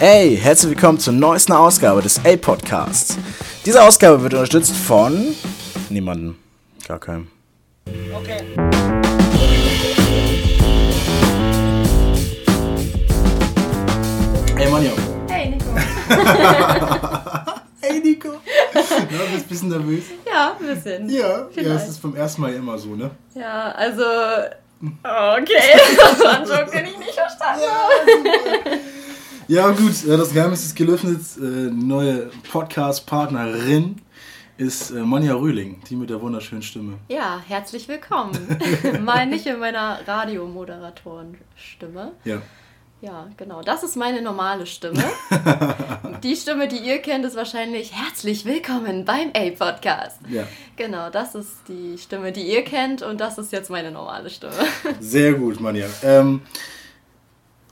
Hey, herzlich willkommen zur neuesten Ausgabe des A-Podcasts. Diese Ausgabe wird unterstützt von niemandem. Gar keinem. Okay. Hey Manjo. Hey Nico. hey Nico. Na, bist du ein bisschen nervös? Ja, ein bisschen. Ja, ja, es ist beim ersten Mal immer so, ne? Ja, also. Okay, das war ein Joke, den ich nicht verstanden habe. Ja, gut, das Geheimnis ist gelöffnet. Äh, neue Podcast-Partnerin ist äh, Monja Rühling, die mit der wunderschönen Stimme. Ja, herzlich willkommen. Mal nicht in meiner Radiomoderatoren-Stimme. Ja. Ja, genau. Das ist meine normale Stimme. die Stimme, die ihr kennt, ist wahrscheinlich herzlich willkommen beim A-Podcast. Ja. Genau, das ist die Stimme, die ihr kennt und das ist jetzt meine normale Stimme. Sehr gut, Manja. Ähm,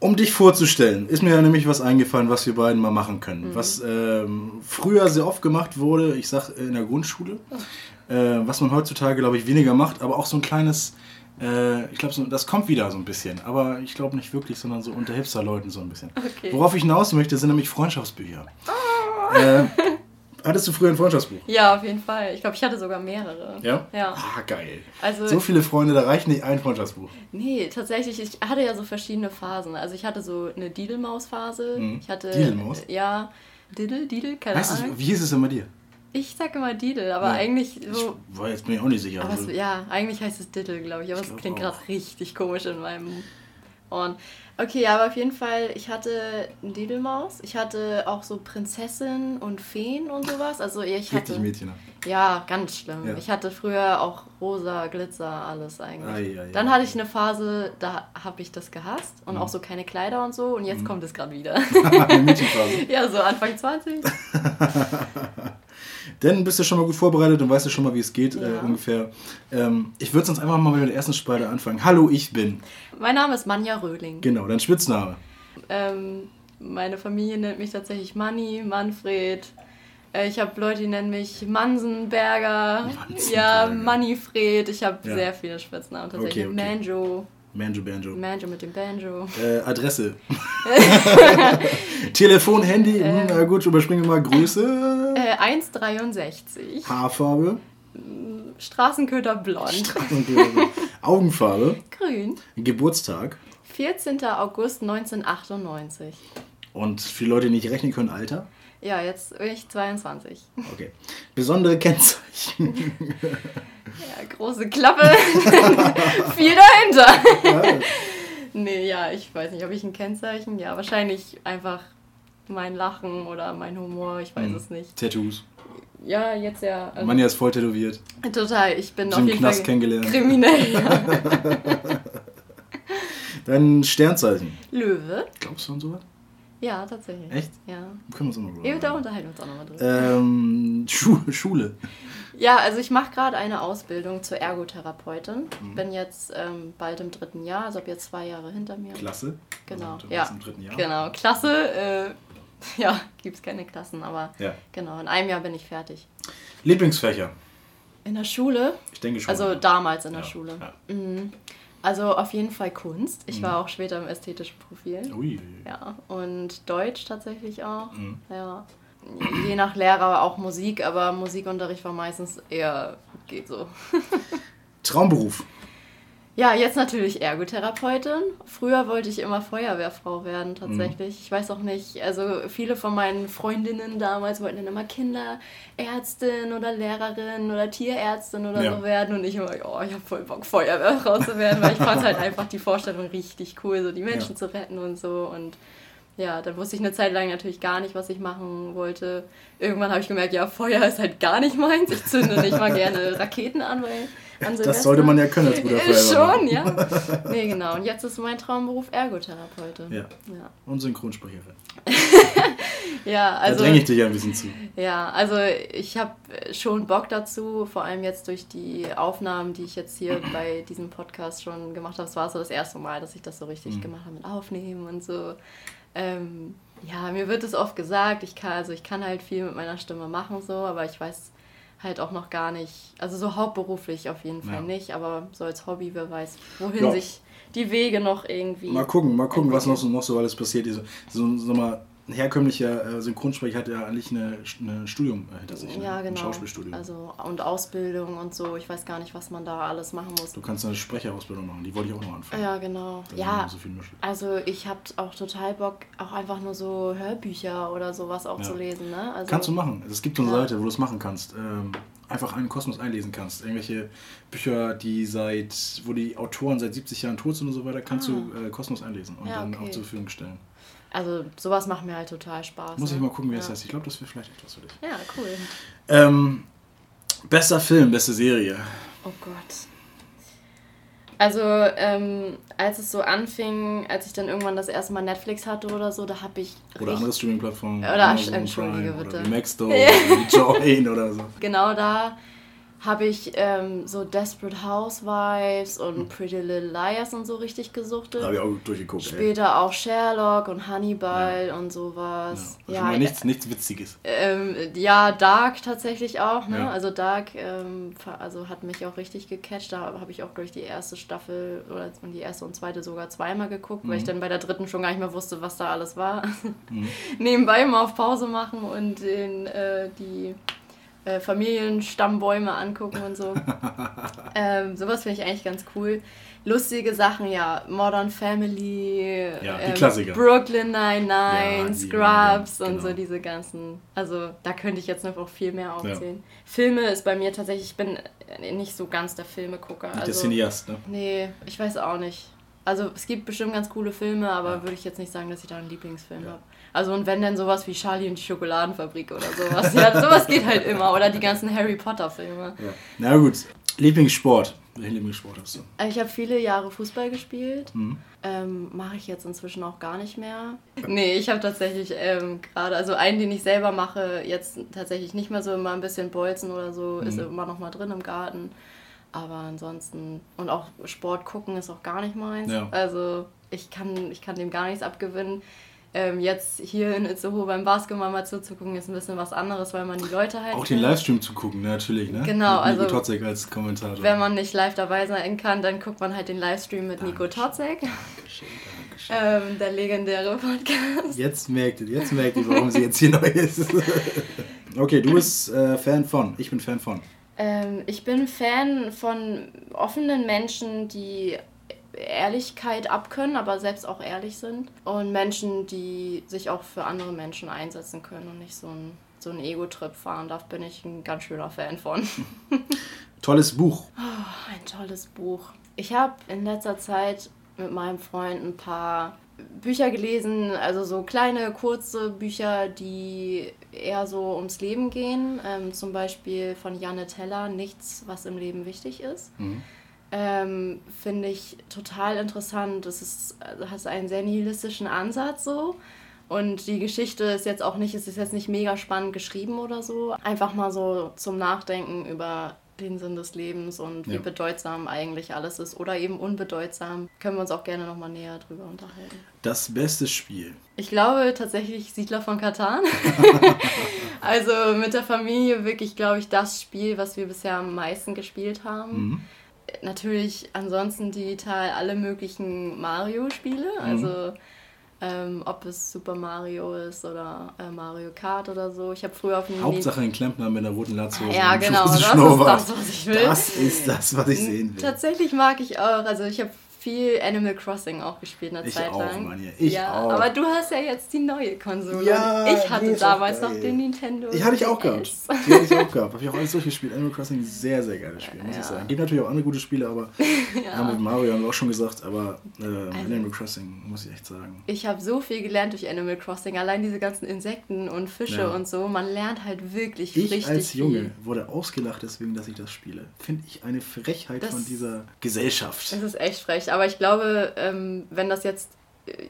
um dich vorzustellen, ist mir ja nämlich was eingefallen, was wir beiden mal machen können. Mhm. Was ähm, früher sehr oft gemacht wurde, ich sag in der Grundschule, oh. äh, was man heutzutage, glaube ich, weniger macht, aber auch so ein kleines äh, ich glaube, so, das kommt wieder so ein bisschen. Aber ich glaube nicht wirklich, sondern so unter Hipster-Leuten so ein bisschen. Okay. Worauf ich hinaus möchte, sind nämlich Freundschaftsbücher. Oh. Äh, hattest du früher ein Freundschaftsbuch? Ja, auf jeden Fall. Ich glaube, ich hatte sogar mehrere. Ja? Ja. Ah, geil. Also, so viele Freunde, da reicht nicht ein Freundschaftsbuch. Nee, tatsächlich, ich hatte ja so verschiedene Phasen. Also ich hatte so eine Didelmaus-Phase. Mhm. Ich hatte, Didelmaus? Ja, Diddle, Diddle, keine heißt Ahnung. Es, wie hieß es denn bei dir? Ich sag immer Diddle, aber ja. eigentlich so. Ich war jetzt bin ich auch nicht sicher. Also. Es, ja, eigentlich heißt es Diddle, glaube ich, aber es klingt gerade richtig komisch in meinem Ohren. Okay, aber auf jeden Fall, ich hatte eine Diddlemaus. Ich hatte auch so Prinzessin und Feen und sowas. Also ich hatte. Richtig Mädchen. Ja, ganz schlimm. Ja. Ich hatte früher auch rosa, Glitzer, alles eigentlich. Ai, ai, Dann hatte ich eine Phase, da habe ich das gehasst und mhm. auch so keine Kleider und so. Und jetzt mhm. kommt es gerade wieder. Mädchenphase. ja, so Anfang 20. Dann bist du schon mal gut vorbereitet und weißt du schon mal, wie es geht, äh, ja. äh, ungefähr. Ähm, ich würde sonst einfach mal mit der ersten Spalte anfangen. Hallo, ich bin. Mein Name ist Manja Röhling. Genau, dein Spitzname. Ähm, meine Familie nennt mich tatsächlich Manni, Manfred. Äh, ich habe Leute, die nennen mich Mansenberger. Mansenberger. Ja, Manifred. Ich habe ja. sehr viele Spitznamen tatsächlich. Okay, okay. Manjo. Manjo Banjo. Manjo mit dem Banjo. Äh, Adresse. Telefon, Handy, äh, na gut, überspringen wir mal Größe. Äh, 1,63. Haarfarbe. Straßenköder blond. Straßenköder blond. Augenfarbe. Grün. Geburtstag. 14. August 1998. Und für Leute, die nicht rechnen können, Alter? Ja, jetzt bin ich 22. Okay. Besondere Kennzeichen. ja, große Klappe. Viel dahinter. Ja. nee, ja, ich weiß nicht, ob ich ein Kennzeichen. Ja, wahrscheinlich einfach mein Lachen oder mein Humor, ich weiß hm. es nicht. Tattoos. Ja, jetzt ja. Also Manja ist voll tätowiert. Total, ich bin auf jeden Knast Fall kennengelernt. kriminell. Ja. Dein Sternzeichen? Löwe. Glaubst du an sowas? Ja, tatsächlich. Echt? Ja. Können wir uns auch mal drüber Da unterhalten wir uns auch nochmal drüber. Ähm, Schu Schule. Ja, also ich mache gerade eine Ausbildung zur Ergotherapeutin. Mhm. Bin jetzt ähm, bald im dritten Jahr, also habe jetzt zwei Jahre hinter mir. Klasse. Genau. Also, ja. Im dritten Jahr. Genau, Klasse. Äh, ja, gibt es keine Klassen, aber ja. genau, in einem Jahr bin ich fertig. Lieblingsfächer? In der Schule? Ich denke schon. Also damals in der ja. Schule. Ja. Mhm. Also auf jeden Fall Kunst. Ich mhm. war auch später im ästhetischen Profil. Ui. Ja, und Deutsch tatsächlich auch. Mhm. Ja. Je nach Lehrer auch Musik, aber Musikunterricht war meistens eher geht so. Traumberuf. Ja, jetzt natürlich Ergotherapeutin. Früher wollte ich immer Feuerwehrfrau werden, tatsächlich. Mhm. Ich weiß auch nicht, also viele von meinen Freundinnen damals wollten dann immer Kinderärztin oder Lehrerin oder Tierärztin oder ja. so werden. Und ich immer, oh, ich habe voll Bock, Feuerwehrfrau zu werden, weil ich fand halt einfach die Vorstellung richtig cool, so die Menschen ja. zu retten und so. Und ja, dann wusste ich eine Zeit lang natürlich gar nicht, was ich machen wollte. Irgendwann habe ich gemerkt, ja, Feuer ist halt gar nicht meins. Ich zünde nicht mal gerne Raketen an, weil das sollte man ja können als guter Feuerwehrmann. Schon, ja. Nee, genau. Und jetzt ist mein Traumberuf Ergotherapeutin. Ja. ja. Und Synchronsprecherin. ja, also. Da dränge ich dich ja ein bisschen zu. Ja, also ich habe schon Bock dazu, vor allem jetzt durch die Aufnahmen, die ich jetzt hier bei diesem Podcast schon gemacht habe. Es war so das erste Mal, dass ich das so richtig mhm. gemacht habe mit Aufnehmen und so. Ähm, ja, mir wird es oft gesagt, ich kann, also ich kann halt viel mit meiner Stimme machen, so, aber ich weiß halt auch noch gar nicht, also so hauptberuflich auf jeden Fall ja. nicht, aber so als Hobby, wer weiß, wohin ja. sich die Wege noch irgendwie. Mal gucken, mal gucken, was noch so, noch so alles passiert ist. So, so mal, herkömmlicher äh, Synchronsprecher hat ja eigentlich eine, ein Studium äh, hinter sich. Ne? Ja, genau. Ein Schauspielstudium. Also, und Ausbildung und so. Ich weiß gar nicht, was man da alles machen muss. Du kannst eine Sprecherausbildung machen, die wollte ich auch noch anfangen. Ja, genau. Da ja, so also ich habe auch total Bock, auch einfach nur so Hörbücher oder sowas auch Ja. zu lesen. Ne? Also, Kannst du machen. Es gibt so eine Ja. Seite, wo du es machen kannst. Ähm, einfach einen Kosmos einlesen kannst. Irgendwelche Bücher, die seit, wo die Autoren seit 70 Jahren tot sind und so weiter, kannst du äh, Kosmos einlesen und Ah. Ja, dann okay. auch zur Verfügung stellen. Also sowas macht mir halt total Spaß. Muss ne? ich mal gucken, wie ja. das heißt. Ich glaube, das wäre vielleicht etwas für dich. Ja, cool. Ähm, bester Film, beste Serie. Oh Gott. Also, ähm, als es so anfing, als ich dann irgendwann das erste Mal Netflix hatte oder so, da habe ich Oder andere Streaming-Plattformen. Oder, Amazon entschuldige Prime bitte. Oder wie Join oder so. genau da habe ich ähm, so Desperate Housewives und Hm. Pretty Little Liars und so richtig gesuchtet. Da habe ich auch durchgeguckt. ey. Später auch Sherlock und Hannibal und Ja. sowas. Ja, schon mal nichts, nichts Witziges. Ähm, ja, Dark tatsächlich auch, ne? Ja. Also Dark ähm, also hat mich auch richtig gecatcht. Da habe ich auch, glaube ich, die erste Staffel oder und die erste und zweite sogar zweimal geguckt, weil ich dann bei der dritten schon gar nicht mehr wusste, was da alles war. Nebenbei mal auf Pause machen und den, äh, die äh, Familienstammbäume angucken und so. ähm, sowas finde ich eigentlich ganz cool. Lustige Sachen, ja, Modern Family, Ja, ähm, Klassiker. Brooklyn Nine-Nine, Ja, Scrubs ja, und genau. so diese ganzen. Also da könnte ich jetzt noch viel mehr aufzählen. Filme ist bei mir tatsächlich, ich bin nicht so ganz der Filmegucker. Nicht der Also, Cineast, ne? nee, ich weiß auch nicht. Also es gibt bestimmt ganz coole Filme, aber würde ich jetzt nicht sagen, dass ich da einen Lieblingsfilm habe. Also und wenn dann sowas wie Charlie und die Schokoladenfabrik oder sowas. ja, sowas geht halt immer. Oder die ganzen Harry Potter Filme. Ja. Na gut. Lieblingssport. Welchen Lieblingssport hast du? Also Ich habe viele Jahre Fußball gespielt. Mhm. Ähm, Mache ich jetzt inzwischen auch gar nicht mehr. Nee, ich habe tatsächlich ähm, gerade, also einen, den ich selber mache, jetzt tatsächlich nicht mehr so immer ein bisschen Bolzen oder so, ist Mhm. immer noch mal drin im Garten. Aber ansonsten, und auch Sport gucken ist auch gar nicht meins. Ja. Also ich kann, ich kann dem gar nichts abgewinnen. Ähm, jetzt hier in Itzehoe beim Basketball mal zuzugucken, ist ein bisschen was anderes, weil man die Leute halt. Auch den. Livestream zu gucken, ne? natürlich, ne? Genau, Mit Nico also- Totzek als Kommentator. Wenn man nicht live dabei sein kann, dann guckt man halt den Livestream mit Nico Dankeschön. Totzek, Dankeschön, Dankeschön. ähm, der legendäre Podcast. Jetzt merkt ihr, jetzt merkt ihr, warum sie jetzt hier neu ist. okay, du bist äh, Fan von. Ich bin Fan von. Ähm, ich bin Fan von offenen Menschen, die Ehrlichkeit abkönnen, aber selbst auch ehrlich sind. Und Menschen, die sich auch für andere Menschen einsetzen können und nicht so ein so einen Ego-Trip fahren. Da bin ich ein ganz schöner Fan von. Tolles Buch. Ein tolles Buch. Ich habe in letzter Zeit mit meinem Freund ein paar Bücher gelesen, also so kleine, kurze Bücher, die eher so ums Leben gehen. Ähm, zum Beispiel von Janne Teller, Nichts, was im Leben wichtig ist. Mhm. Ähm, Finde ich total interessant. Es ist, also hat einen sehr nihilistischen Ansatz so. Und die Geschichte ist jetzt auch nicht, es ist jetzt nicht mega spannend geschrieben oder so. Einfach mal so zum Nachdenken über den Sinn des Lebens und wie Ja. bedeutsam eigentlich alles ist oder eben unbedeutsam. Können wir uns auch gerne nochmal näher drüber unterhalten. Das beste Spiel. Ich glaube tatsächlich Siedler von Katan. also mit der Familie wirklich, glaube ich, das Spiel, was wir bisher am meisten gespielt haben. Mhm. Natürlich ansonsten digital alle möglichen Mario-Spiele. Mhm. Also ähm, ob es Super Mario ist oder äh, Mario Kart oder so. Ich habe früher auf dem Hauptsache ein Klempner mit einer roten Latzhose. Ja, genau, das ist das, was ich will. Das ist das, was ich sehen will. Tatsächlich mag ich auch, also ich habe viel Animal Crossing auch gespielt eine Ich Zeit auch, lang. Mann, ja. Ich ja, auch. aber du hast ja jetzt die neue Konsole. Ja, ich hatte damals noch den Nintendo. Die hatte ich auch gehabt. DS. Die hatte ich auch gehabt. Habe ich auch alles durchgespielt. Animal Crossing, sehr, sehr geiles Spiel, muss Ja. ich sagen. Gibt natürlich auch andere gute Spiele, aber Ja. haben mit Mario haben wir auch schon gesagt, aber äh, Animal Crossing, muss ich echt sagen. Ich habe so viel gelernt durch Animal Crossing. Allein diese ganzen Insekten und Fische Ja. und so. Man lernt halt wirklich Ich richtig als Junge viel. wurde ausgelacht deswegen, dass ich das spiele. Finde ich eine Frechheit Das- von dieser Gesellschaft. Das ist echt frech. Aber ich glaube, ähm, wenn das jetzt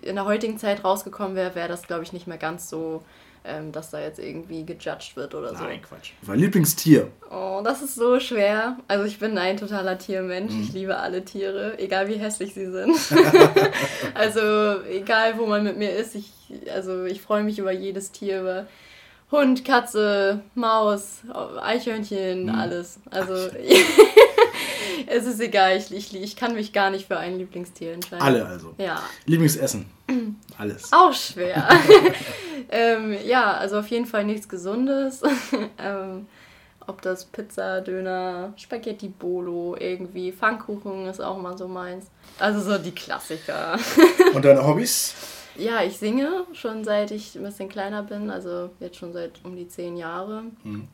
in der heutigen Zeit rausgekommen wäre, wäre das, glaube ich, nicht mehr ganz so, ähm, dass da jetzt irgendwie gejudged wird oder so. Nein, Quatsch. Mein Lieblingstier. Oh, das ist so schwer. Also ich bin ein totaler Tiermensch. Mhm. Ich liebe alle Tiere, egal wie hässlich sie sind. also egal, wo man mit mir ist. Ich, also ich freue mich über jedes Tier, über Hund, Katze, Maus, Eichhörnchen, Mhm. alles. Also es ist egal, ich, ich, ich kann mich gar nicht für ein Lieblingstier entscheiden. Alle also. Ja. Lieblingsessen. Alles. Auch schwer. ähm, ja, also auf jeden Fall nichts Gesundes. ähm, ob das Pizza, Döner, Spaghetti Bolo, irgendwie, Pfannkuchen ist auch mal so meins. Also so die Klassiker. Und deine Hobbys? Ja, ich singe schon seit ich ein bisschen kleiner bin, also jetzt schon seit um die zehn Jahre. Mhm.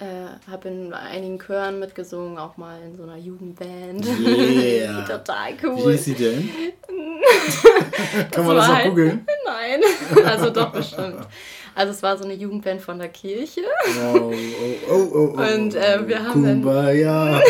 Äh, habe in einigen Chören mitgesungen, auch mal in so einer Jugendband. Yeah. Total cool. Wie ist sie denn? Kann man das auch halt, googeln? Nein, also doch bestimmt. Also es war so eine Jugendband von der Kirche. Oh, oh, oh, oh, oh. Und äh, wir haben Kumbaya.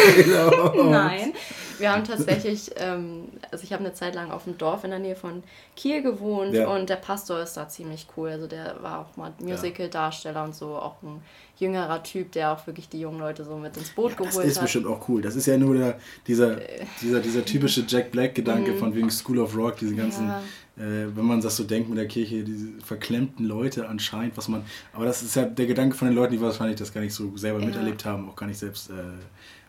dann... Nein, wir haben tatsächlich, ähm, also ich habe eine Zeit lang auf dem Dorf in der Nähe von Kiel gewohnt ja. und der Pastor ist da ziemlich cool. Also der war auch mal Musical-Darsteller und so, auch ein jüngerer Typ, der auch wirklich die jungen Leute so mit ins Boot ja, geholt hat. Das ist bestimmt auch cool. Das ist ja nur der, dieser, äh. dieser, dieser typische Jack Black-Gedanke mhm. von wegen School of Rock, diese ganzen, ja. äh, wenn man das so denkt mit der Kirche, diese verklemmten Leute anscheinend, was man, aber das ist ja der Gedanke von den Leuten, die wahrscheinlich das gar nicht so selber miterlebt haben, auch gar nicht selbst äh,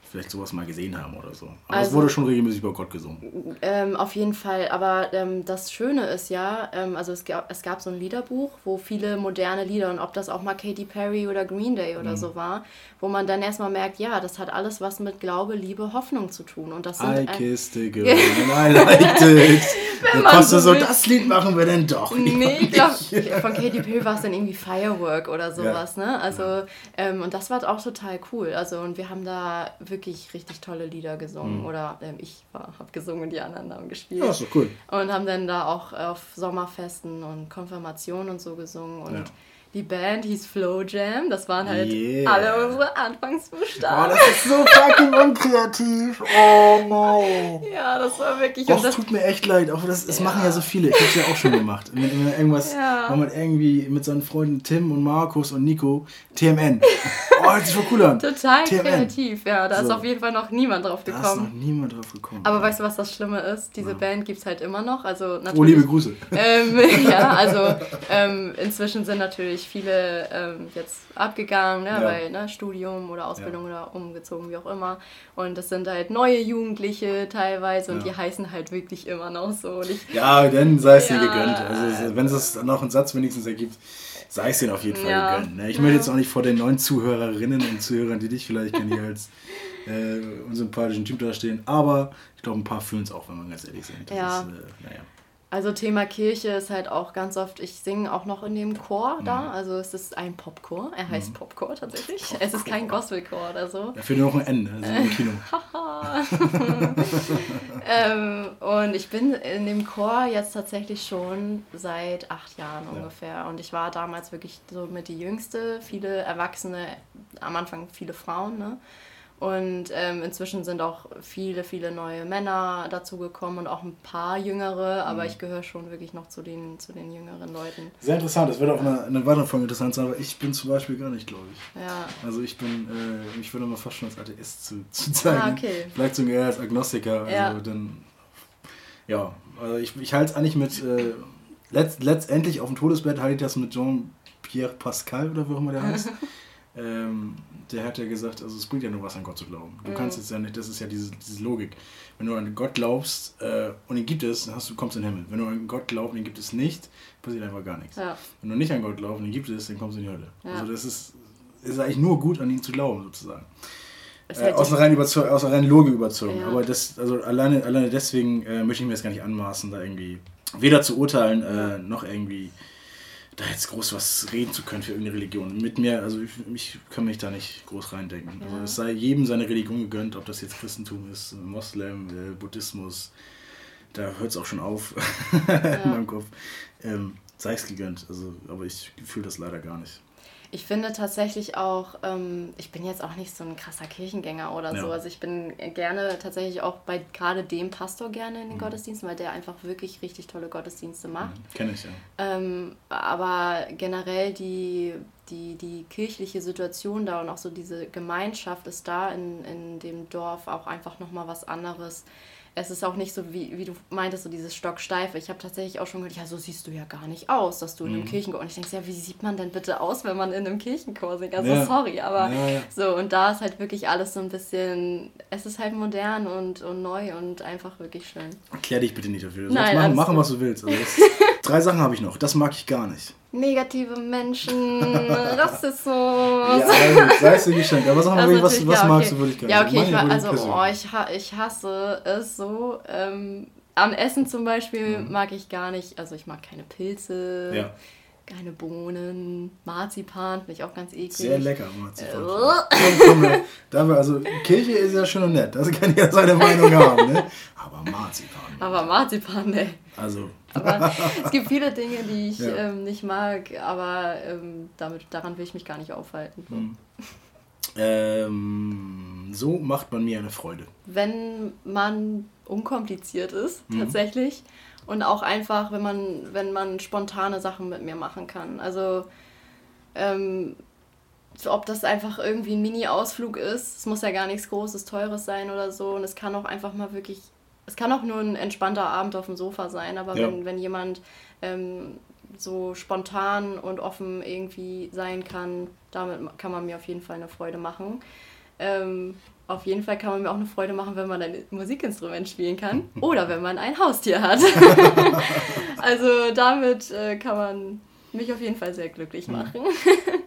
vielleicht sowas mal gesehen haben oder so. Aber also, es wurde schon regelmäßig über Gott gesungen. Ähm, auf jeden Fall. Aber ähm, das Schöne ist ja, ähm, also es gab, es gab so ein Liederbuch, wo viele moderne Lieder und ob das auch mal Katy Perry oder Green Day oder mhm. so war, wo man dann erstmal merkt, ja, das hat alles was mit Glaube, Liebe, Hoffnung zu tun. Und das sind I kissed a girl and I liked it. Wenn man so, so das Lied machen wir denn doch. Nee, ich glaube, von Katy Perry war es dann irgendwie Firework oder sowas, ja. ne? Also, ähm, und das war auch total cool. Also, und wir haben da wirklich richtig tolle Lieder gesungen. Mhm. Oder ähm, ich habe gesungen und die anderen haben gespielt. Ja, so cool. Und haben dann da auch auf Sommerfesten und Konfirmationen und so gesungen. Und ja die Band hieß Flow Jam. Das waren halt yeah. alle unsere Anfangsbuchstaben. Oh, das ist so fucking unkreativ. Oh no. Ja, das war wirklich. Das, das tut mir echt leid. Auch das, das ja. machen ja so viele. Ich hab's ja auch schon gemacht. Wenn irgendwas, ja. man irgendwie mit seinen Freunden Tim und Markus und Nico TMN. Oh, hört sich voll cool an. Total TMN. kreativ. Ja, da so. ist auf jeden Fall noch niemand drauf gekommen. Da ist noch niemand drauf gekommen. Aber ja. weißt du, was das Schlimme ist? Diese ja. Band gibt's halt immer noch. Also natürlich. Oh, liebe Grüße. Ähm, ja, also ähm, inzwischen sind natürlich viele ähm, jetzt abgegangen, ne, ja. weil ne, Studium oder Ausbildung oder umgezogen, wie auch immer. Und das sind halt neue Jugendliche teilweise und die heißen halt wirklich immer noch so. Ich, ja, dann sei es dir gegönnt. Also, wenn es noch einen Satz wenigstens ergibt, sei es dir auf jeden Fall gegönnt. Ne? Ich möchte jetzt auch nicht vor den neuen Zuhörerinnen und Zuhörern, die dich vielleicht kennen, hier als äh, unsympathischen Typ dastehen, aber ich glaube, ein paar fühlen es auch, wenn man ganz ehrlich sind. Das ja. Ist, äh, naja. Also Thema Kirche ist halt auch ganz oft, ich singe auch noch in dem Chor mhm. da. Also es ist ein Popchor. Er heißt mhm. Popchor tatsächlich. Popchor. Es ist kein Gospelchor oder so. Da fehlt nur noch ein Ende, also im Kino. ähm, und ich bin in dem Chor jetzt tatsächlich schon seit acht Jahren ja. ungefähr. Und ich war damals wirklich so mit die Jüngste. Viele Erwachsene, am Anfang viele Frauen, ne? Und ähm, inzwischen sind auch viele, viele neue Männer dazugekommen und auch ein paar jüngere, aber mhm. ich gehöre schon wirklich noch zu den, zu den jüngeren Leuten. Sehr interessant, das wird auch eine, eine weitere Folge interessant sein, aber ich bin zum Beispiel gar nicht, glaube ich. Ja. Also ich bin, äh, ich würde mal fast schon als Atheist zu, zu zeigen. Ah, okay. Vielleicht sogar eher als Agnostiker. Also ja. dann, ja, also ich, ich halte es eigentlich mit, äh, letzt, letztendlich auf dem Todesbett halte ich das mit Jean-Pierre Pascal oder wie auch immer der heißt. ähm, der hat ja gesagt, also es bringt ja nur was an Gott zu glauben. Du mhm. kannst jetzt ja nicht, das ist ja diese, diese Logik. Wenn du an Gott glaubst äh, und ihn gibt es, dann hast du, kommst in den Himmel. Wenn du an Gott glaubst und ihn gibt es nicht, passiert einfach gar nichts. Ja. Wenn du nicht an Gott glaubst und ihn gibt es, dann kommst du in die Hölle. Ja. Also das ist, ist eigentlich nur gut, an ihn zu glauben, sozusagen. Äh, aus, einer reinen aus einer reinen Logik überzogen. Ja. Aber das, also alleine, alleine deswegen äh, möchte ich mir das gar nicht anmaßen, da irgendwie weder zu urteilen, äh, noch irgendwie da jetzt groß was reden zu können für irgendeine Religion. Mit mir, also ich, ich kann mich da nicht groß reindenken. Ja. Also es sei jedem seine Religion gegönnt, ob das jetzt Christentum ist, Moslem, äh, Buddhismus, da hört es auch schon auf ja. in meinem Kopf. Ähm, sei es gegönnt, also, aber ich fühle das leider gar nicht. Ich finde tatsächlich auch, ähm, ich bin jetzt auch nicht so ein krasser Kirchengänger oder ja. so. Also ich bin gerne tatsächlich auch bei gerade dem Pastor gerne in den mhm. Gottesdiensten, weil der einfach wirklich richtig tolle Gottesdienste macht. Mhm. Kenne ich ja. Ähm, aber generell die, die, die kirchliche Situation da und auch so diese Gemeinschaft ist da in, in dem Dorf auch einfach nochmal was anderes es ist auch nicht so, wie, wie du meintest, so dieses Stocksteife. Ich habe tatsächlich auch schon gehört, ja, so siehst du ja gar nicht aus, dass du in einem mhm. Kirchenchor. Und ich denke, ja, wie sieht man denn bitte aus, wenn man in einem Kirchenchor singt? Also ja. sorry, aber ja, ja. so, und da ist halt wirklich alles so ein bisschen, es ist halt modern und, und neu und einfach wirklich schön. Erklär dich bitte nicht dafür. Nein, machen, machen was du willst. Also das, drei Sachen habe ich noch, das mag ich gar nicht negative Menschen, Rassismus. Ja, sei es dir geschenkt. Aber sag mal, also was, was ja, okay. magst du wirklich gerne? Ja, okay, ich, also oh, ich, ich hasse es so. Ähm, am Essen zum Beispiel mhm. mag ich gar nicht, also ich mag keine Pilze. Ja keine Bohnen, Marzipan, finde ich auch ganz eklig. Sehr lecker, Marzipan. Äh. da also Kirche ist ja schön und nett, das kann ja seine Meinung haben, ne? Aber Marzipan. Aber Marzipan, ne. Also. Aber es gibt viele Dinge, die ich ja. ähm, nicht mag, aber ähm, damit, daran will ich mich gar nicht aufhalten. So. Hm. Ähm, so macht man mir eine Freude. Wenn man unkompliziert ist, mhm. tatsächlich und auch einfach, wenn man, wenn man spontane Sachen mit mir machen kann. Also ähm, ob das einfach irgendwie ein Mini-Ausflug ist, es muss ja gar nichts Großes, Teures sein oder so. Und es kann auch einfach mal wirklich, es kann auch nur ein entspannter Abend auf dem Sofa sein, aber ja. wenn, wenn jemand ähm, so spontan und offen irgendwie sein kann, damit kann man mir auf jeden Fall eine Freude machen. Ähm, auf jeden Fall kann man mir auch eine Freude machen, wenn man ein Musikinstrument spielen kann oder wenn man ein Haustier hat. also damit äh, kann man mich auf jeden Fall sehr glücklich machen.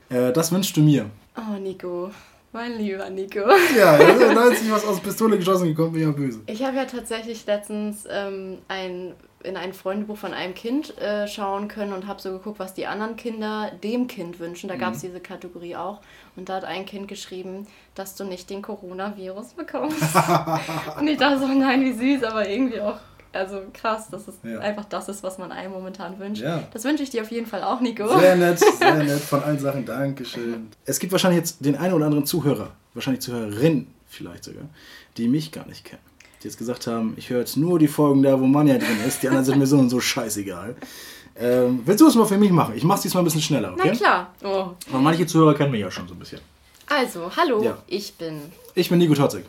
äh, das wünschst du mir. Oh, Nico. Mein lieber Nico. Ja, da ist nicht was aus Pistole geschossen gekommen, bin ja böse. Ich habe ja tatsächlich letztens ähm, ein in ein Freundebuch von einem Kind äh, schauen können und habe so geguckt, was die anderen Kinder dem Kind wünschen. Da gab es mhm. diese Kategorie auch. Und da hat ein Kind geschrieben, dass du nicht den Coronavirus bekommst. und ich dachte so, nein, wie süß, aber irgendwie auch also krass, dass es ja. einfach das ist, was man einem momentan wünscht. Ja. Das wünsche ich dir auf jeden Fall auch, Nico. Sehr nett, sehr nett von allen Sachen. Dankeschön. Es gibt wahrscheinlich jetzt den einen oder anderen Zuhörer, wahrscheinlich Zuhörerin vielleicht sogar, die mich gar nicht kennen die jetzt gesagt haben, ich höre jetzt nur die Folgen da, wo Manja drin ist, die anderen sind mir so und so scheißegal. Ähm, willst du es mal für mich machen? Ich mach's diesmal ein bisschen schneller, okay? Na klar. Oh. Aber manche Zuhörer kennen mich ja schon so ein bisschen. Also, hallo, ja. ich bin... Ich bin Nico Totzig.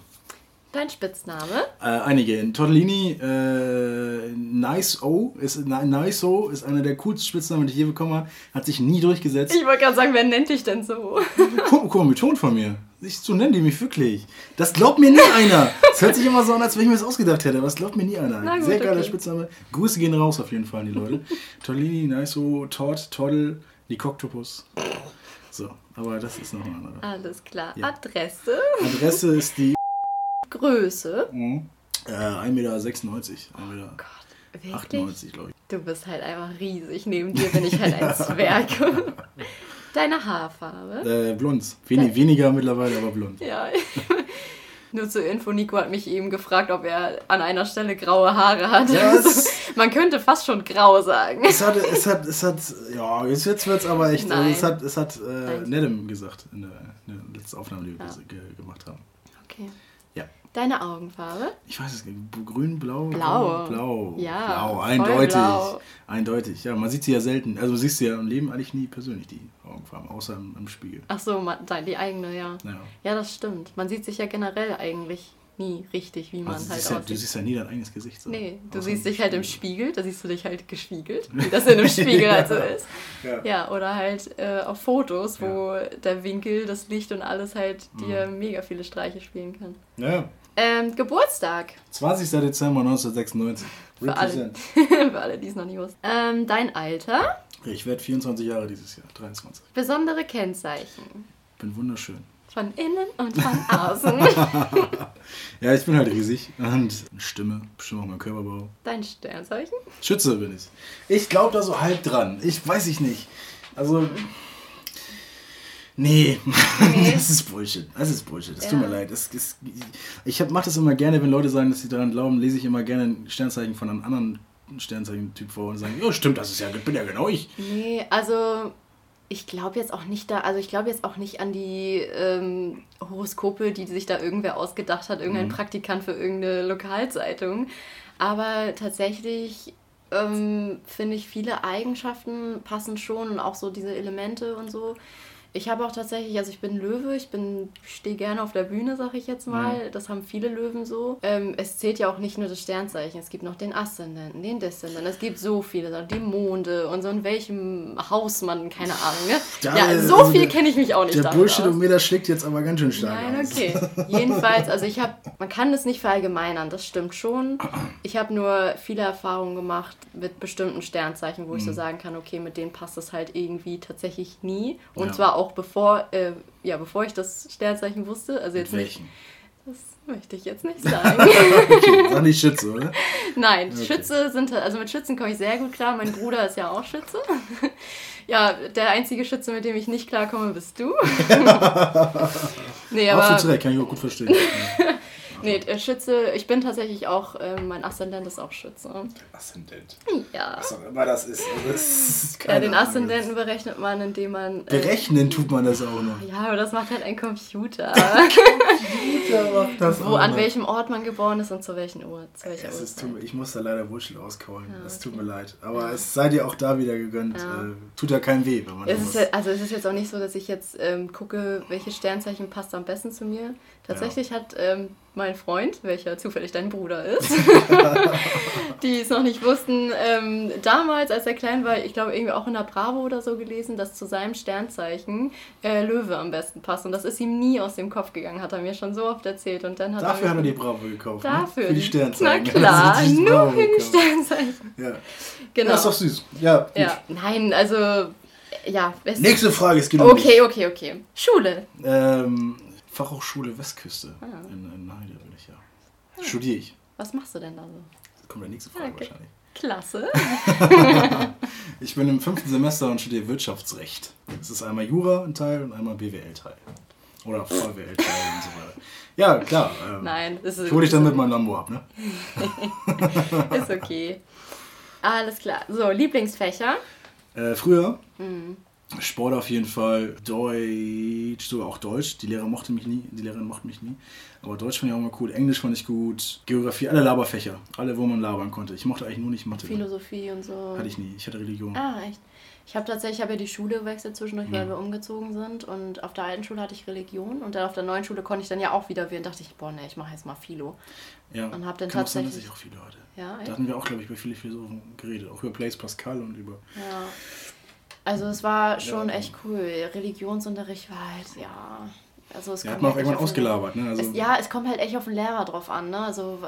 Dein Spitzname? Äh, einige. Tortellini, äh, Nice O ist, nice o ist einer der coolsten Spitznamen, die ich je bekommen habe. Hat sich nie durchgesetzt. Ich wollte gerade sagen, wer nennt dich denn so? Guck, guck mal, mit Ton von mir. Ich, so nennen die mich wirklich. Das glaubt mir nie einer. Das hört sich immer so an, als wenn ich mir das ausgedacht hätte, aber das glaubt mir nie einer. Gut, Sehr geiler okay. Spitzname. Grüße gehen raus auf jeden Fall die Leute. Tortellini, Nice O, Todd, Toddle, die Koktopus. So, aber das ist noch eine andere. Alles klar. Ja. Adresse? Adresse ist die Größe? Mhm. Äh, 1,96 Meter. 1,98 Meter. Oh Gott, 98, glaube ich. Du bist halt einfach riesig. Neben dir bin ich halt ein Zwerg. Deine Haarfarbe? Äh, blond. Wen weniger mittlerweile, aber blond. Ja. Nur zur Info, Nico hat mich eben gefragt, ob er an einer Stelle graue Haare hat. Also, man könnte fast schon grau sagen. Es hat, es hat, es hat, ja, jetzt wird es aber echt, also es hat, es hat äh, Nedem gesagt in der, in der letzten Aufnahme, die wir ja. gemacht haben. Okay. Deine Augenfarbe? Ich weiß es nicht. Grün, blau? Blau. Blau. Ja. Blau, eindeutig. Blau. Eindeutig. Ja, man sieht sie ja selten. Also siehst du ja im Leben eigentlich nie persönlich die Augenfarben, außer im, im Spiegel. Ach so, die eigene, ja. ja. Ja, das stimmt. Man sieht sich ja generell eigentlich nie richtig, wie man also halt aussieht. Ja, du siehst ja nie dein eigenes Gesicht. So. Nee, du siehst dich halt im Spiegel, da siehst du dich halt gespiegelt, wie das in einem Spiegel halt so ist. Ja. ja oder halt äh, auf Fotos, wo der Winkel, das Licht und alles halt dir mhm. mega viele Streiche spielen kann. Ja, ähm, Geburtstag. 20. Dezember 1996. Für alle, für alle, die es noch nicht wussten. Ähm, dein Alter? Ich werde 24 Jahre dieses Jahr, 23. Besondere Kennzeichen. Bin wunderschön. Von innen und von außen. ja, ich bin halt riesig. Und Stimme, bestimmt auch mein Körperbau. Dein Sternzeichen? Schütze bin ich. Ich glaube da so halb dran. Ich weiß ich nicht. Also. Nee, nee. das ist Bullshit. Das ist Bullshit. Es ja. tut mir leid. Das, das, ich mache das immer gerne, wenn Leute sagen, dass sie daran glauben, lese ich immer gerne ein Sternzeichen von einem anderen Sternzeichen-Typ vor und sagen, ja, stimmt, das ist ja, bin ja genau ich. Nee, also ich glaube jetzt auch nicht da, also ich glaube jetzt auch nicht an die ähm, Horoskope, die sich da irgendwer ausgedacht hat, irgendein mhm. Praktikant für irgendeine Lokalzeitung. Aber tatsächlich ähm, finde ich, viele Eigenschaften passen schon und auch so diese Elemente und so Ich habe auch tatsächlich, also ich bin Löwe, ich bin stehe gerne auf der Bühne, sag ich jetzt mal. Mhm. Das haben viele Löwen so. Ähm, es zählt ja auch nicht nur das Sternzeichen, es gibt noch den Aszendenten, den Deszendenten. Es gibt so viele, die Monde und so in welchem Haus man, keine Ahnung. Ne? Da, ja, so also viel kenne ich mich auch nicht. Der Bullshit um mir, das schlägt jetzt aber ganz schön stark. Nein, okay. Jedenfalls, also ich habe, man kann das nicht verallgemeinern, das stimmt schon. Ich habe nur viele Erfahrungen gemacht mit bestimmten Sternzeichen, wo mhm. ich so mhm. sagen kann, okay, mit denen passt das halt irgendwie tatsächlich nie. Und ja. zwar auch bevor, äh, ja, bevor ich das Sternzeichen wusste. Also jetzt nicht. Das möchte ich jetzt nicht sagen. okay, sag nicht Schütze, oder? Nein, okay. Schütze sind, also mit Schützen komme ich sehr gut klar. Mein Bruder ist ja auch Schütze. ja, der einzige Schütze, mit dem ich nicht klarkomme, bist du. nee, aber. Absolut kann ich auch gut verstehen. Nee, Schütze, ich bin tatsächlich auch, äh, mein Aszendent ist auch Schütze. Aszendent? Ja. Was auch immer das ist. Das ist ja, den Aszendenten berechnet man, indem man. Äh, Berechnen tut man das auch noch. Ja, aber das macht halt ein Computer. Computer macht das Wo, auch an noch. welchem Ort man geboren ist und zu welchen Uhr. Zu welcher es ist, ich muss da leider Wurschel auskaulen. Ja, das okay. tut mir leid. Aber es sei dir auch da wieder gegönnt. Ja. Äh, tut ja keinen weh, wenn man es ist ja, Also es ist jetzt auch nicht so, dass ich jetzt ähm, gucke, welches Sternzeichen passt am besten zu mir. Tatsächlich hat ähm, mein Freund, welcher zufällig dein Bruder ist, die es noch nicht wussten, ähm, damals, als er klein war, ich glaube irgendwie auch in der Bravo oder so gelesen, dass zu seinem Sternzeichen äh, Löwe am besten passt. Und das ist ihm nie aus dem Kopf gegangen, hat er mir schon so oft erzählt. Und dann hat Dafür er hat er die Bravo gekauft. Dafür. Ne? Für die Sternzeichen. Na klar, nur für die Sternzeichen. Ja. Genau. Das ist doch süß. Ja, ja. Nein, also ja. Nächste Frage ist genug. Okay, okay, okay. Schule. Ähm, Fachhochschule Westküste ah. in, in Heide bin ich ja. Ah. Studiere ich. Was machst du denn da so? Das kommt der nächste Frage okay. wahrscheinlich. Klasse. ich bin im fünften Semester und studiere Wirtschaftsrecht. Es ist einmal Jura ein Teil und einmal BWL-Teil. Oder VWL-Teil und so weiter. Ja, klar. Ähm, Nein, ist Ich hole dich dann mit meinem Lambo ab, ne? ist okay. Alles klar. So, Lieblingsfächer? Äh, früher? Mhm. Sport auf jeden Fall, Deutsch, sogar auch Deutsch. Die Lehrer mochte mich nie, die Lehrerin mochte mich nie. Aber Deutsch fand ich auch mal cool, Englisch fand ich gut, Geografie, alle Laberfächer, alle, wo man labern konnte. Ich mochte eigentlich nur nicht Mathe. Philosophie und so. Hatte ich nie, ich hatte Religion. Ah, echt? Ich habe tatsächlich, ich habe ja die Schule gewechselt zwischendurch, mhm. weil wir umgezogen sind. Und auf der alten Schule hatte ich Religion und dann auf der neuen Schule konnte ich dann ja auch wieder wählen. Dachte ich, boah, ne, ich mache jetzt mal Philo. Ja, und habe dann kann tatsächlich. Sein, dass ich auch Philo hatte. Ja, echt? Da hatten wir auch, glaube ich, bei vielen Philosophen geredet, auch über Blaise Pascal und über. Ja. Also es war schon ja. echt cool. Religionsunterricht war halt, ja. Also es ja, hat man auch irgendwann ausgelabert, ne? Also es, ja, es kommt halt echt auf den Lehrer drauf an, ne? Also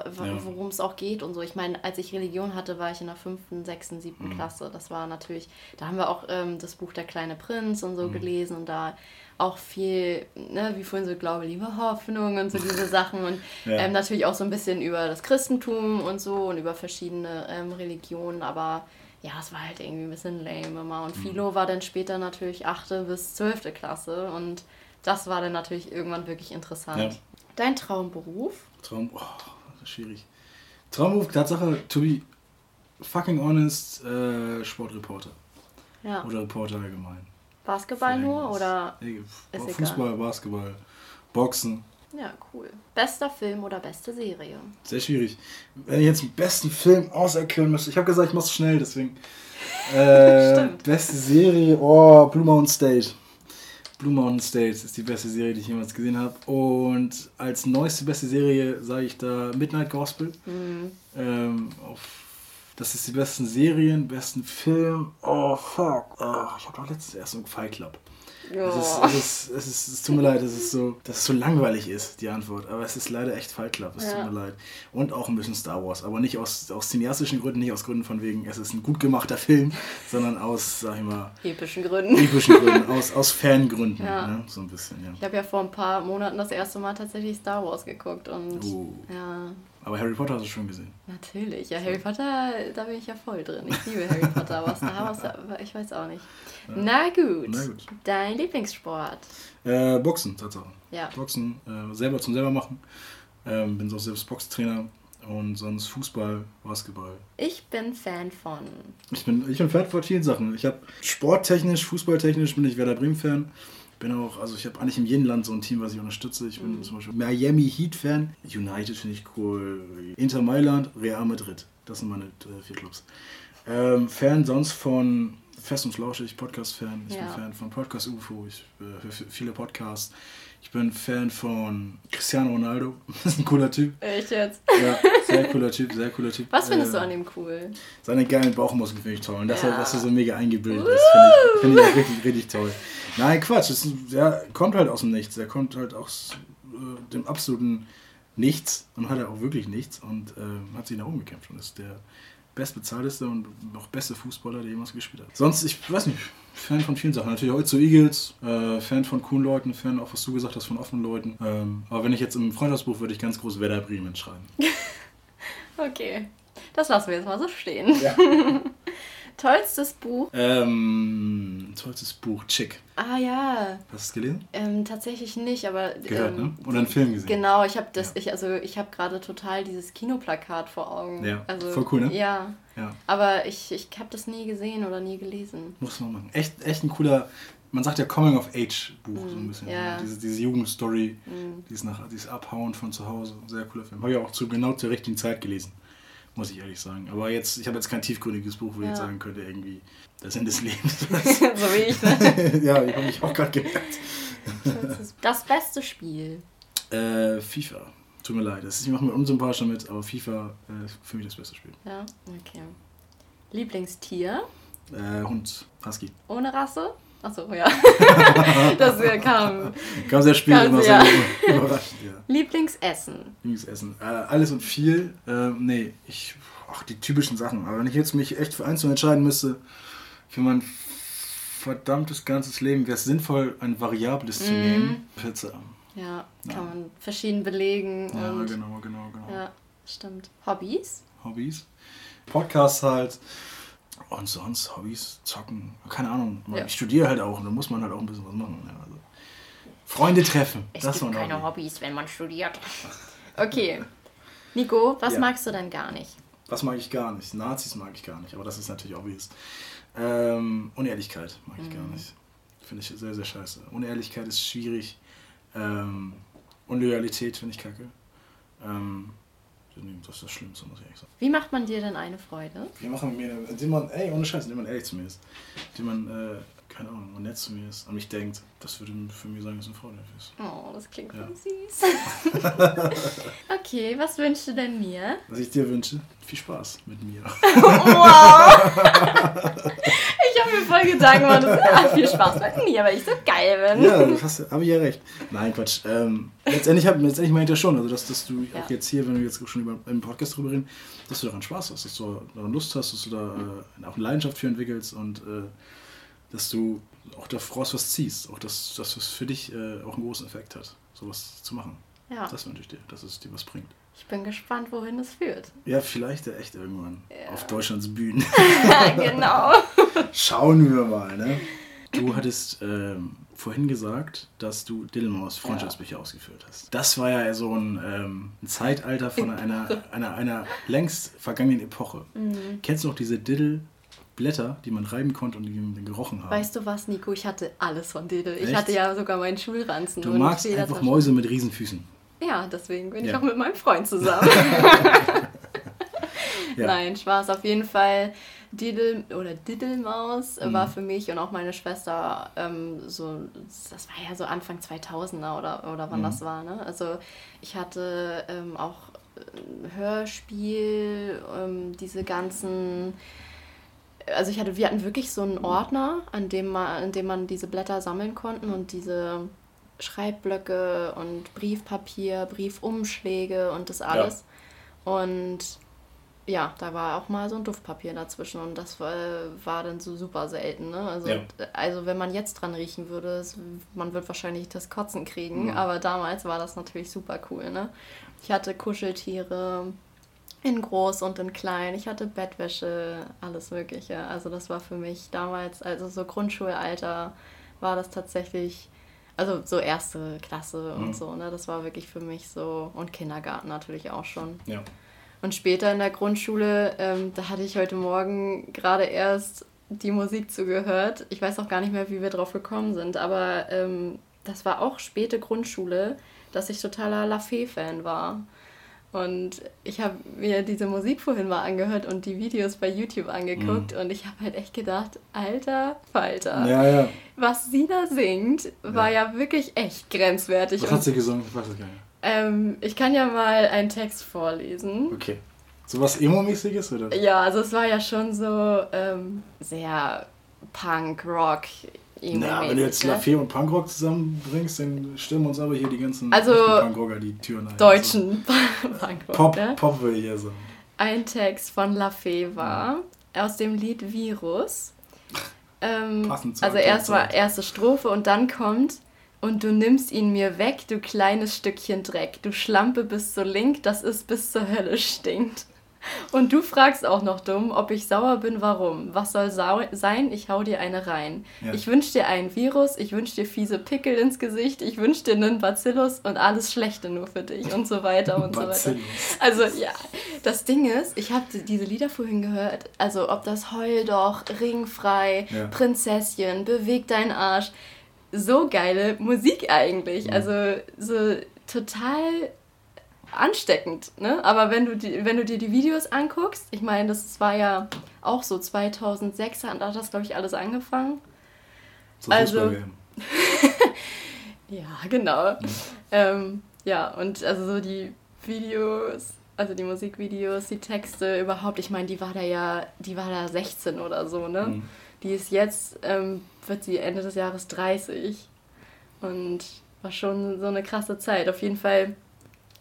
worum es auch geht und so. Ich meine, als ich Religion hatte, war ich in der fünften, sechsten, siebten mhm. Klasse. Das war natürlich, da haben wir auch ähm, das Buch Der kleine Prinz und so mhm. gelesen und da auch viel, ne, wie vorhin so Glaube, Liebe, Hoffnung und so diese Sachen und ja. ähm, natürlich auch so ein bisschen über das Christentum und so und über verschiedene ähm, Religionen, aber ja, es war halt irgendwie ein bisschen lame immer. Und mhm. Philo war dann später natürlich 8. bis 12. Klasse und das war dann natürlich irgendwann wirklich interessant. Ja. Dein Traumberuf? Traum, oh, das ist schwierig. Traumberuf, Tatsache, to be fucking honest, äh, Sportreporter. Ja. Oder Reporter allgemein. Basketball nur oder? Nee, Fußball, egal. Basketball, Boxen. Ja, cool. Bester Film oder beste Serie? Sehr schwierig. Wenn ich jetzt einen besten Film auserklären müsste, ich habe gesagt, ich mache es schnell, deswegen. Äh, beste Serie, oh, Blue Mountain State. Blue Mountain State ist die beste Serie, die ich jemals gesehen habe. Und als neueste beste Serie sage ich da Midnight Gospel. Mhm. Ähm, auf, das ist die besten Serien, besten Film. Oh, fuck. Oh, ich habe doch letztens erst so einen Fight Club. Ja. Es, ist, es, ist, es, ist, es tut mir leid, dass es, so, dass es so langweilig ist, die Antwort. Aber es ist leider echt Fight Club, es ja. tut mir leid. Und auch ein bisschen Star Wars. Aber nicht aus, aus cineastischen Gründen, nicht aus Gründen von wegen, es ist ein gut gemachter Film, sondern aus, sag ich mal... Epischen Gründen. Epischen Gründen, aus, aus Fangründen. Ja. Ne? So ein bisschen, ja. Ich habe ja vor ein paar Monaten das erste Mal tatsächlich Star Wars geguckt und... Uh. Ja... Aber Harry Potter hast du schon gesehen. Natürlich, ja, Harry Potter, da bin ich ja voll drin. Ich liebe Harry Potter, aber Star Wars, ich weiß auch nicht. Ja. Na, gut. Na gut. Dein Lieblingssport? Äh, Boxen, tatsächlich. Ja. Boxen, äh, selber zum selber machen. Ähm, bin so selbst Boxtrainer und sonst Fußball, Basketball. Ich bin Fan von. Ich bin, ich bin Fan von vielen Sachen. Ich habe sporttechnisch, fußballtechnisch bin ich Werder Bremen Fan bin auch, also ich habe eigentlich in jedem Land so ein Team, was ich unterstütze. Ich bin mhm. zum Beispiel Miami Heat Fan, United finde ich cool, Inter Mailand, Real Madrid. Das sind meine äh, vier Clubs. Ähm, Fan sonst von fest und flauschig, Podcast-Fan. Ich Ja. bin Fan von Podcast UFO. Ich äh, höre viele Podcasts. Ich bin Fan von Cristiano Ronaldo. Das ist ein cooler Typ. Echt jetzt? Ja, sehr cooler Typ, sehr cooler Typ. Was findest du Äh, an dem cool? Seine geilen Bauchmuskeln finde ich toll. Und dass, er, Ja. dass er so mega eingebildet ist, finde ich, finde ich auch richtig, richtig toll. Nein, Quatsch. Das ist, der kommt halt aus dem Nichts. Der kommt halt aus äh, dem absoluten Nichts und hat er auch wirklich nichts und äh, hat sich nach oben gekämpft und ist der bestbezahlteste und auch beste Fußballer, der jemals gespielt hat. Sonst, ich weiß nicht, Fan von vielen Sachen. Natürlich heute zu Eagles, äh, Fan von coolen Leuten, Fan auch, was du gesagt hast, von offenen Leuten. Ähm, aber wenn ich jetzt im Freundschaftsbuch würde ich ganz groß Werder Bremen schreiben. Okay. Das lassen wir jetzt mal so stehen. Ja. Tollstes Buch. ähm, tollstes Buch, Chick. Ah ja. Hast du es gelesen? Ähm, tatsächlich nicht, aber. Gehört, ähm, ne? Oder einen Film gesehen? Genau, ich habe das, Ja. ich, also ich habe gerade total dieses Kinoplakat vor Augen. Ja, also, voll cool, ne? Ja, Ja, aber ich, ich habe das nie gesehen oder nie gelesen. muss man machen. Echt, echt ein cooler, man sagt ja Coming-of-Age-Buch so ein bisschen. Mm, ja. ne? Diese, diese Jugendstory, Mhm. dieses, nach, dieses Abhauen von zu Hause. Sehr cooler Film. Habe ich auch zu, genau zur richtigen Zeit gelesen, muss ich ehrlich sagen. Aber jetzt, ich habe jetzt kein tiefgründiges Buch, wo ich jetzt sagen könnte, irgendwie das Ende des Lebens. so wie ich, ne? ja, ich habe mich auch gerade gemerkt. Das beste Spiel. Äh, FIFA. Tut mir leid, das ist, ich mache mir unsympathisch damit, aber FIFA äh, ist für mich das beste Spiel. Ja, okay. Lieblingstier? Äh, Hund, Husky. Ohne Rasse? Achso, ja. das äh, kam. Kam sehr spät Ganz, immer ja. sehr überraschend, ja. Lieblingsessen? Lieblingsessen. Äh, alles und viel. Äh, nee, ich. Ach, die typischen Sachen. Aber wenn ich jetzt mich echt für eins zu entscheiden müsste, für mein verdammtes ganzes Leben wäre es sinnvoll, ein Variables zu Mhm. nehmen. Pizza. Ja, Ja. kann man verschieden belegen. Ja, genau, genau, genau. Ja, stimmt. Hobbys? Hobbys. Podcasts halt. Und sonst Hobbys, zocken. Keine Ahnung. Ja. Ich studiere halt auch und da muss man halt auch ein bisschen was machen. Ja, also. Freunde treffen. Es das gibt keine Hobby. Hobbys, wenn man studiert. Okay. Nico, was Ja. magst du denn gar nicht? Was mag ich gar nicht? Nazis mag ich gar nicht, aber das ist natürlich obvious. Ähm, Unehrlichkeit mag ich gar Mhm. nicht. Finde ich sehr, sehr scheiße. Unehrlichkeit ist schwierig. Ähm, Unloyalität finde ich kacke. Ähm, das ist das Schlimmste, muss ich ehrlich sagen. Wie macht man dir denn eine Freude? Wir machen mir, indem man, ey, ohne Scheiß, indem man ehrlich zu mir ist. Indem man, äh, keine Ahnung, und nett zu mir ist, an mich denkt, das würde für mich sagen, dass eine Freundin ist. Oh, das klingt Ja. voll süß. okay, was wünschst du denn mir? Was ich dir wünsche, viel Spaß mit mir. Wow! ich habe mir voll Gedanken gemacht, das hat viel Spaß mit mir, weil ich so geil bin. Ja, das habe ich ja recht. Nein, Quatsch. Ähm, letztendlich, hab, letztendlich meint er schon, also dass, dass du Ja. auch jetzt hier, wenn wir jetzt schon über im Podcast drüber reden, dass du daran Spaß hast, dass du daran Lust hast, dass du da äh, auch eine Leidenschaft für entwickelst und äh, dass du auch daraus was ziehst, auch dass, dass das für dich äh, auch einen großen Effekt hat, sowas zu machen. Ja, Das wünsche ich dir, dass es dir was bringt. Ich bin gespannt, wohin es führt. Ja, vielleicht ja echt irgendwann Ja. auf Deutschlands Bühnen. genau. Schauen wir mal, ne? Du hattest ähm, vorhin gesagt, dass du Dillmaus Freundschaftsbücher ausgeführt hast. Das war ja so ein, ähm, ein Zeitalter von einer, einer, einer längst vergangenen Epoche. Mhm. Kennst du noch diese Diddle-Blätter, die man reiben konnte und die den gerochen haben? Weißt du was, Nico? Ich hatte alles von Diddle. Ich hatte ja sogar meinen Schulranzen. du magst einfach Mäuse mit Riesenfüßen. Ja, deswegen bin ich Ja. auch mit meinem Freund zusammen. Ja. Nein, Spaß. Auf jeden Fall Diddle oder Diddlemaus äh, Mhm. war für mich und auch meine Schwester ähm, so, das war ja so Anfang 2000er oder, oder wann Mhm. das war. Ne? Also ich hatte ähm, auch ein Hörspiel, ähm, diese ganzen also ich hatte, wir hatten wirklich so einen Ordner, an dem man, in dem man diese Blätter sammeln konnten und diese Schreibblöcke und Briefpapier, Briefumschläge und das alles. Und ja, da war auch mal so ein Duftpapier dazwischen und das war, war dann so super selten. Ne? Also, Ja. also wenn man jetzt dran riechen würde, es, man wird wahrscheinlich das Kotzen kriegen, Mhm. aber damals war das natürlich super cool. Ne? Ich hatte Kuscheltiere in groß und in klein, ich hatte Bettwäsche, alles Mögliche. Also das war für mich damals, also so Grundschulalter, war das tatsächlich also so erste Klasse und Mhm. so, ne? Das war wirklich für mich so. Und Kindergarten natürlich auch schon. Ja. Und später in der Grundschule, ähm, da hatte ich heute Morgen gerade erst die Musik zugehört. Ich weiß auch gar nicht mehr, wie wir drauf gekommen sind, aber ähm, das war auch späte Grundschule, dass ich totaler La Fee-Fan war. Und ich habe mir diese Musik vorhin mal angehört und die Videos bei YouTube angeguckt mhm. und ich habe halt echt gedacht, alter Falter, ja, ja. was sie da singt, war ja, ja wirklich echt grenzwertig. Was hat sie gesungen? Ich weiß es gar nicht. Ähm, ich kann ja mal einen Text vorlesen. Okay. So was Emo-mäßiges, oder? Ja, also es war ja schon so ähm, sehr Punk, Rock, na, wenn du jetzt ne? Lafayette und Punkrock zusammenbringst, dann stimmen uns aber hier die ganzen also Punkrocker die Türen ein. Deutschen also. Punkrock. Pop, ne? Pop will ich hier sagen. Ein Text von Lafayette war ja. aus dem Lied Virus. Ähm, Passend also erst war erste Strophe und dann kommt und du nimmst ihn mir weg, du kleines Stückchen Dreck. Du Schlampe bis zur Link, das ist bis zur Hölle stinkt. Und du fragst auch noch dumm, ob ich sauer bin, warum. Was soll sein? Ich hau dir eine rein. Ja. Ich wünsch dir ein Virus, ich wünsch dir fiese Pickel ins Gesicht, ich wünsch dir einen Bacillus und alles Schlechte nur für dich und so weiter und so weiter. Also ja, das Ding ist, ich habe diese Lieder vorhin gehört, also ob das Heul doch, Ringfrei, ja. Prinzesschen, Beweg dein Arsch, so geile Musik eigentlich. Mhm. Also so total ansteckend, ne? Aber wenn du, die, wenn du dir die Videos anguckst, ich meine, das war ja auch so 2006, da hat das, glaube ich, alles angefangen. So also, ja, genau. Mhm. Ähm, ja, und also so die Videos, also die Musikvideos, die Texte überhaupt, ich meine, die war da ja, die war da 16 oder so, ne? Mhm. Die ist jetzt, ähm, wird sie Ende des Jahres 30. Und war schon so eine krasse Zeit. Auf jeden Fall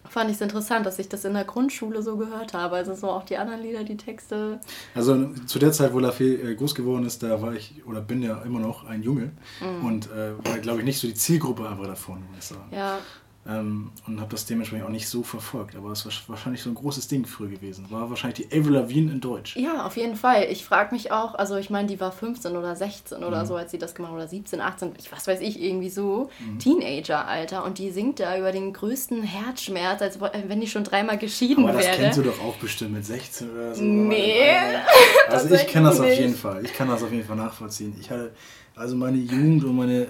fand ich es interessant, dass ich das in der Grundschule so gehört habe. Also so auch die anderen Lieder, die Texte. Also zu der Zeit, wo Lafay äh, groß geworden ist, da war ich oder bin ja immer noch ein Junge mhm. und äh, war, glaube ich, nicht so die Zielgruppe einfach davon, muss ich sagen. Ja, ähm, und habe das dementsprechend auch nicht so verfolgt. Aber es war wahrscheinlich so ein großes Ding früher gewesen. War wahrscheinlich die Avril Lavigne in Deutsch. Ja, auf jeden Fall. Ich frage mich auch, also ich meine, die war 15 oder 16 oder mhm. so, als sie das gemacht hat, oder 17, 18, ich, was weiß ich, irgendwie so, mhm. Teenager-Alter. Und die singt da über den größten Herzschmerz, als wenn die schon dreimal geschieden wäre. Aber das wäre. kennst du doch auch bestimmt mit 16 oder so. Nee. Also ich kenne das auf jeden Fall. Ich kann das auf jeden Fall nachvollziehen. Ich hatte also meine Jugend und meine äh,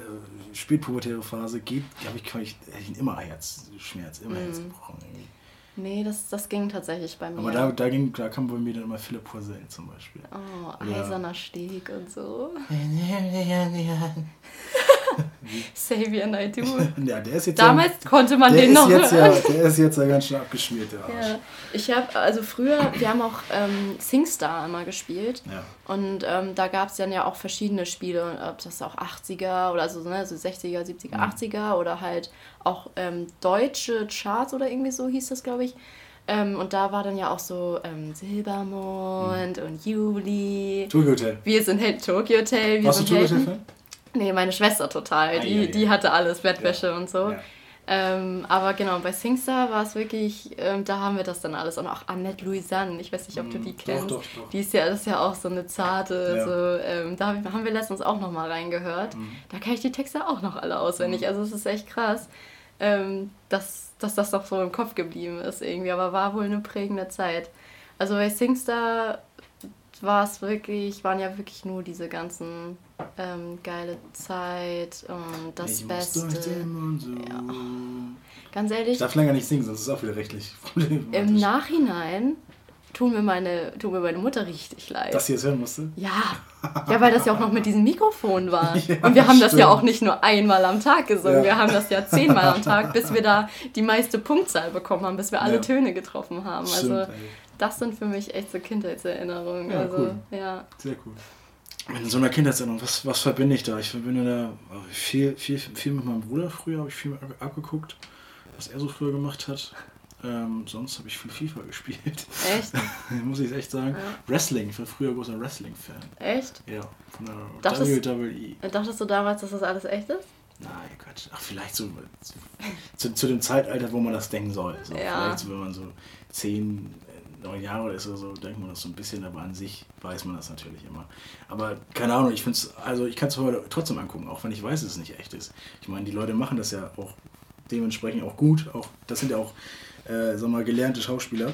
spätpubertäre Phase geht, glaube ich, ich, ich immer Herzschmerz, immer mm. Herzbrochen irgendwie. Nee, das, das ging tatsächlich bei mir. Aber da, da, ging, da kam bei mir dann immer Philipp Poisel zum Beispiel. Oh, eiserner Steg und so. Xavier Naidoo. ja, der ist jetzt Damals ja, konnte man den noch jetzt hören. Ja, der ist jetzt ja ganz schön abgeschmiert, der Arsch. Ja. Ich habe, also früher, wir haben auch ähm, SingStar immer gespielt. Ja. Und ähm, da gab es dann ja auch verschiedene Spiele, ob das auch 80er oder so, ne, so 60er, 70er, mhm. 80er oder halt auch ähm, deutsche Charts oder irgendwie so hieß das, glaube ich. Ähm, und da war dann ja auch so ähm, Silbermond mhm. und Juli. Tokyo Hotel. Wir sind halt Tokyo Hotel. Wir Warst du Tokyo Hotel-Fan? Nee, meine Schwester total. Die, ah, ja, die hatte alles, Bettwäsche ja. und so. Ja. Ähm, aber genau, bei Singstar war es wirklich, ähm, da haben wir das dann alles. Und auch Annette Louisanne, ich weiß nicht, ob du die kennst. Doch, doch, doch. Die ist ja, das ist ja auch so eine zarte, ja. so, ähm, da haben wir letztens auch nochmal reingehört. Mhm. Da kann ich die Texte auch noch alle auswendig. Mhm. Also es ist echt krass, ähm, dass, dass das noch so im Kopf geblieben ist irgendwie. Aber war wohl eine prägende Zeit. Also bei Singstar war es wirklich, waren ja wirklich nur diese ganzen ähm, geile Zeit und das ich Beste. So. Ja. Ganz ehrlich. Ich darf länger nicht singen, sonst ist es auch wieder rechtlich Im Nachhinein tut mir, meine, tut mir meine Mutter richtig leid. Dass sie es hören musste? Ja. Ja, weil das ja auch noch mit diesem Mikrofon war. Ja, und wir haben das ja auch nicht nur einmal am Tag gesungen, ja. wir haben das ja zehnmal am Tag, bis wir da die meiste Punktzahl bekommen haben, bis wir alle ja. Töne getroffen haben. Stimmt, also ey. das sind für mich echt so Kindheitserinnerungen. Ja, also, cool. ja. Sehr cool. In so einer Kindheitserinnerung, was, was verbinde ich da? Ich verbinde da viel, viel, viel mit meinem Bruder früher, habe ich viel abgeguckt, was er so früher gemacht hat. Ähm, sonst habe ich viel FIFA gespielt. Echt? Muss ich echt sagen. Ja. Wrestling, ich war früher großer Wrestling-Fan. Echt? Ja, von der dachtest, WWE. Dachtest du damals, dass das alles echt ist? Nein, Quatsch. Ach, vielleicht so zu, zu dem Zeitalter, wo man das denken soll. So, ja. Vielleicht so, wenn man so zehn, neun Jahre oder so, denkt man das so ein bisschen, aber an sich weiß man das natürlich immer. Aber keine Ahnung, ich finde es, also ich kann es heute trotzdem angucken, auch wenn ich weiß, dass es nicht echt ist. Ich meine, die Leute machen das ja auch dementsprechend auch gut. Auch, das sind ja auch, äh, sag mal, gelernte Schauspieler.